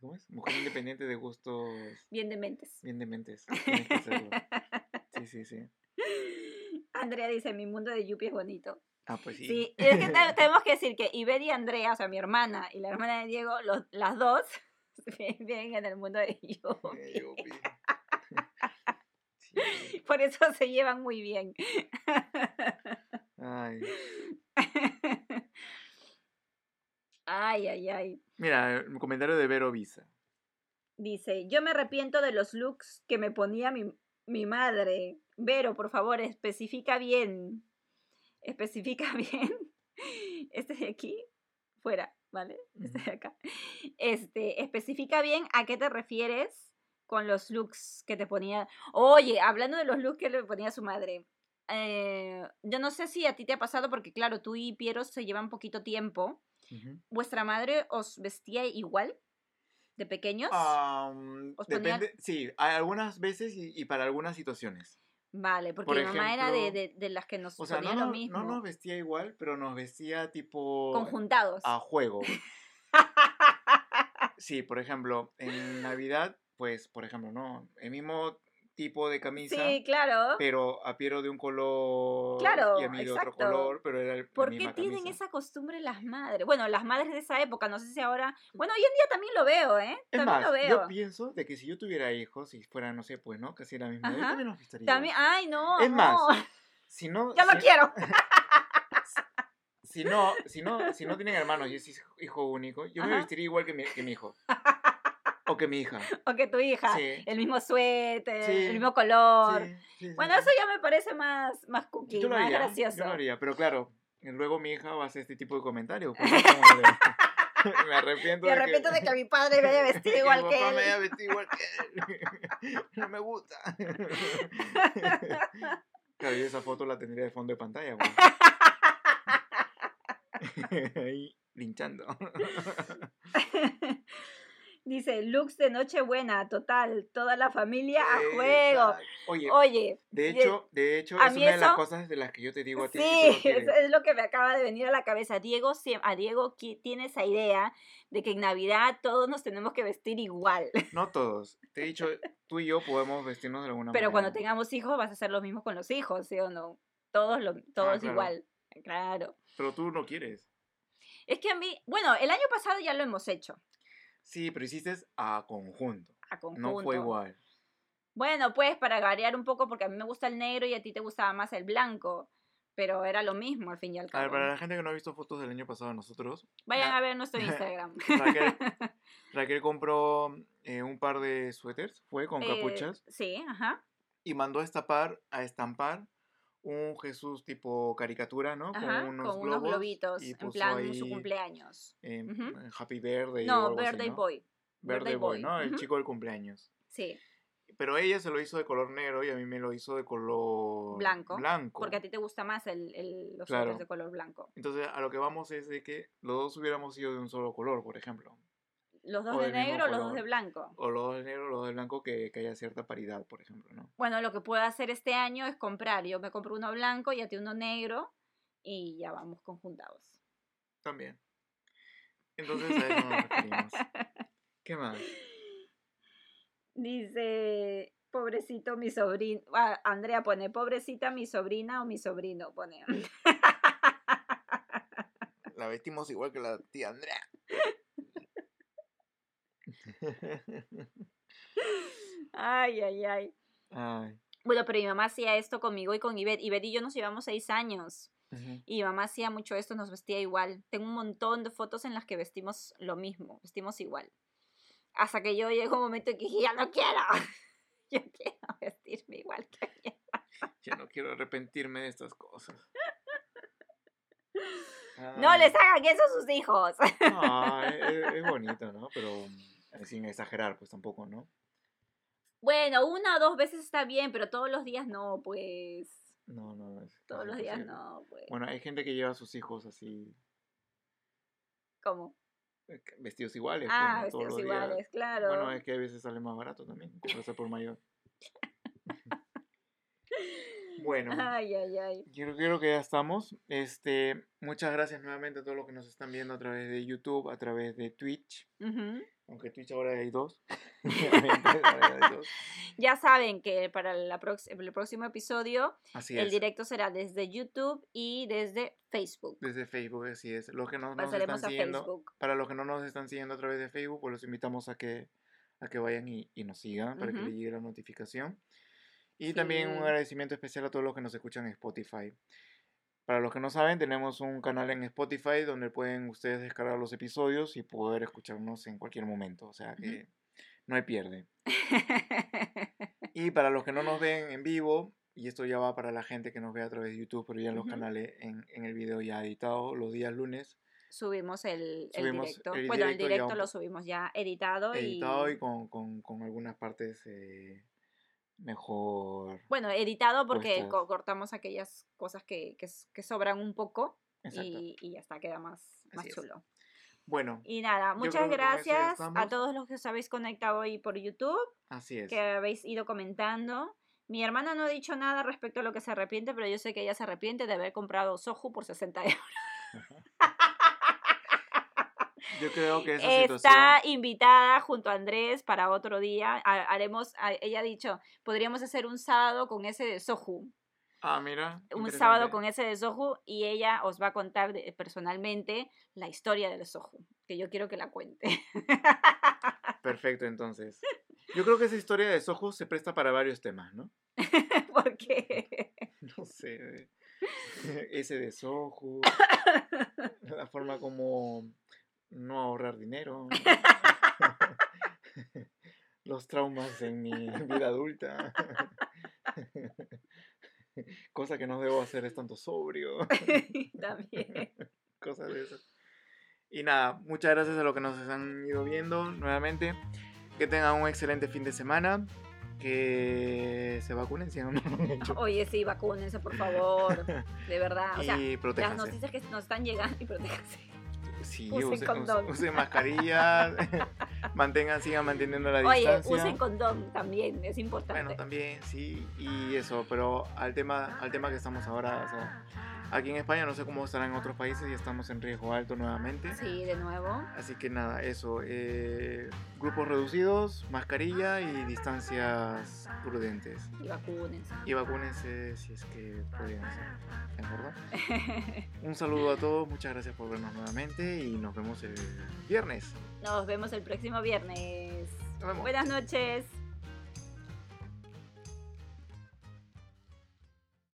¿Cómo es? Mujer independiente de gustos Bien de mentes. bien dementes. Tienes que hacerlo. Sí, sí, sí. Andrea dice, mi mundo de Yupi es bonito. Ah, pues sí. Sí, es que *laughs* te- tenemos que decir que Iber y Andrea, o sea, mi hermana y la hermana de Diego, los, las dos *laughs* viven en el mundo de *laughs* yupi. Sí. Por eso se llevan muy bien. Ay. Ay, ay, ay. Mira, el comentario de Vero Visa. Dice, yo me arrepiento de los looks que me ponía mi, mi madre. Vero, por favor, especifica bien. Especifica *laughs* bien. Este de aquí, fuera, ¿vale? Este de acá. Este, especifica bien a qué te refieres con los looks que te ponía. Oye, hablando de los looks que le ponía su madre. eh, yo no sé si a ti te ha pasado, porque claro, tú y Piero se llevan poquito tiempo. ¿Vuestra madre os vestía igual de pequeños? Am, Os ponía- depende, sí, hay algunas veces y, y para algunas situaciones. Vale, porque por mi mamá era de, de, de las que nos O sea, ponía no, lo mismo. no nos vestía igual, pero nos vestía tipo conjuntados. a juego. *laughs* Sí, por ejemplo, en Navidad, pues, por ejemplo, no, el mismo tipo de camisa, sí, claro. pero a Piero de un color Claro, y a mí de otro color, pero era el- ¿Por qué tienen camisa. esa costumbre las madres? Bueno, las madres de esa época, no sé si ahora... Bueno, hoy en día también lo veo, ¿eh? Es También más, lo veo. yo pienso de que si yo tuviera hijos, si fuera, no sé, pues, ¿no? Casi la misma, edad, yo Ajá. también los vestiría. También, ay, no, Es más. Si no, Yo lo quiero. *laughs* Si no, si no, si no tienen hermanos y es hijo- único, yo me Ajá. vestiría igual que mi, que mi hijo. O que mi hija. *laughs* O que tu hija. Sí. El mismo suéter, Sí, el mismo color. Sí, Bueno, eso ya me parece más, más cookie, Yo lo más haría, gracioso. Yo lo haría, pero claro, luego mi hija va a hacer este tipo de comentarios. pues, *laughs* *laughs* me arrepiento Me arrepiento de que mi padre me haya vestido que igual mi que papá él. me haya vestido igual que él. No me gusta. Claro, y esa foto la tendría de fondo de pantalla. pues. Ahí, linchando. Dice, looks de Nochebuena, total, toda la familia a juego. Oye, Oye, de hecho, de hecho, es una de las cosas de las que yo te digo a ti. sí, *laughs* eso es lo que me acaba de venir a la cabeza. Diego, a Diego tiene esa idea de que en Navidad todos nos tenemos que vestir igual. *laughs* No todos. Te he dicho, tú y yo podemos vestirnos de alguna Pero cuando manera. tengamos hijos vas a hacer lo mismo con los hijos, ¿sí o no? Todos, lo, todos Ah, claro. igual. Claro. Pero tú no quieres. Es que a mí, bueno, el año pasado ya lo hemos hecho, Sí, pero hiciste a conjunto. a conjunto. No fue igual. Bueno, pues para variar un poco, porque a mí me gusta el negro y a ti te gustaba más el blanco. Pero era lo mismo al fin y al A cabo. ver, para la gente que no ha visto fotos del año pasado de nosotros, Vayan Ya. a ver nuestro *laughs* Instagram. Raquel, *laughs* Raquel compró eh, un par de suéteres, fue con Eh, capuchas, sí, ajá. y mandó a estampar, a estampar un Jesús tipo caricatura, ¿no? ajá, con unos, con unos globos globitos, y en plan ahí, su cumpleaños. eh, Ujú. Happy Birthday. No, Birthday ¿no? Boy. Birthday Boy, ¿no? El chico del cumpleaños. Sí, Pero ella se lo hizo de color negro y a mí me lo hizo de color Blanco, blanco. porque a ti te gusta más el, el- los Claro. de color blanco. Entonces, a lo que vamos es de que los dos hubiéramos sido de un solo color, por ejemplo. Los dos O de negro o los dos color. de blanco. O los dos de negro, los dos de blanco, que, que haya cierta paridad, por ejemplo, ¿no? Bueno, lo que puedo hacer este año es comprar. Yo me compro uno blanco y a ti uno negro y ya vamos conjuntados. También. Entonces, a eso nos referimos. *laughs* ¿Qué más? Dice, pobrecito mi sobrino. ah, Andrea pone, pobrecita mi sobrina o mi sobrino, pone. La vestimos igual que la tía Andrea. *laughs* Ay, ay, ay. Ay. Bueno, pero mi mamá hacía esto conmigo y con Ivette. Ivette y yo nos llevamos seis años. Y mi mamá hacía mucho esto, nos vestía igual. Tengo un montón de fotos en las que vestimos lo mismo, vestimos igual. Hasta que yo llegó un momento en que dije, ya no quiero. *laughs* Yo quiero vestirme igual que ella. Ya no quiero arrepentirme de estas cosas. No les hagan eso a sus hijos. No, es, es- bonito, ¿no? Pero sin exagerar, pues tampoco, ¿no? Bueno, una o dos veces está bien, pero todos los días no, pues. No, no. es Todos los días no, pues. Bueno, hay gente que lleva a sus hijos así, ¿Cómo? eh, vestidos iguales. pues, Ah, ¿no? Todos vestidos días. iguales, claro. Bueno, es que a veces sale más barato también, comprarse por mayor. *laughs* bueno, Ay, ay, ay. yo creo que ya estamos. Este, muchas gracias nuevamente a todos los que nos están viendo a través de YouTube, a través de Twitch. Ujú. Aunque Twitch ahora hay dos. *laughs* *laughs* Ya saben que para la el próximo episodio Así el es. directo será desde YouTube y desde Facebook. Desde Facebook, así es. Los que no nos están siguiendo, Facebook. para los que no nos están siguiendo a través de Facebook, pues los invitamos a que, a que vayan y, y nos sigan para que Ujú. les llegue la notificación. Y también un Sí. agradecimiento especial a todos los que nos escuchan en Spotify. Para los que no saben, tenemos un canal en Spotify donde pueden ustedes descargar los episodios y poder escucharnos en cualquier momento. O sea que no hay pierde. *laughs* Y para los que no nos ven en vivo, y esto ya va para la gente que nos ve a través de YouTube, pero ya en los canales, en, en el video ya editado, los días lunes, subimos el, directo. el bueno, el directo ya lo subimos ya editado, editado y, y... con, con- con algunas partes eh, mejor. Bueno, editado porque co- cortamos aquellas cosas que, que, sobran un poco y, y ya está, queda más, más Así es. chulo. Bueno, Y nada, muchas gracias a todos los que os habéis conectado hoy por YouTube, así es. que habéis ido comentando. Mi hermana no ha dicho nada respecto a lo que se arrepiente, pero yo sé que ella se arrepiente de haber comprado Soju por 60 euros. Yo creo que esa situación. Está invitada junto a Andrés para otro día. Ha- Haremos, ella ha dicho, podríamos hacer un sábado con ese de Soju. Ah, mira. Un sábado con ese de Soju y ella os va a contar de- personalmente la historia del Soju, que yo quiero que la cuente. *laughs* Perfecto, entonces. Yo creo que esa historia de Soho se presta para varios temas, ¿no? *laughs* Porque *laughs* No sé. Ese de Soho. *coughs* La forma como no ahorrar dinero. *laughs* Los traumas en mi vida adulta. *laughs* Cosa que no debo hacer estando sobrio. *laughs* también. Cosas de esas. Y nada, muchas gracias a los que nos han ido viendo nuevamente. Que tengan un excelente fin de semana. Que se vacunen si no lo han hecho. Oye, sí, vacúnense, por favor. De verdad. O sea, y las noticias que nos están llegando y protéjanse. Sí, usen usen, condón. usen- usen mascarillas. *laughs* mantengan, sigan manteniendo la Oye, distancia. usen condón también, es importante. Bueno, también, sí, y eso, pero al tema, al tema que estamos ahora, o sea, aquí en España no sé cómo estará en otros países, ya estamos en riesgo alto nuevamente. Sí, de nuevo. Así que nada, eso, eh, grupos reducidos, mascarilla y distancias prudentes. Y vacúnense. Y vacúnense si es que pueden ¿de acuerdo? *laughs* Un saludo a todos, muchas gracias por vernos nuevamente y nos vemos el viernes. Nos vemos el próximo viernes. Nos vemos. Buenas noches.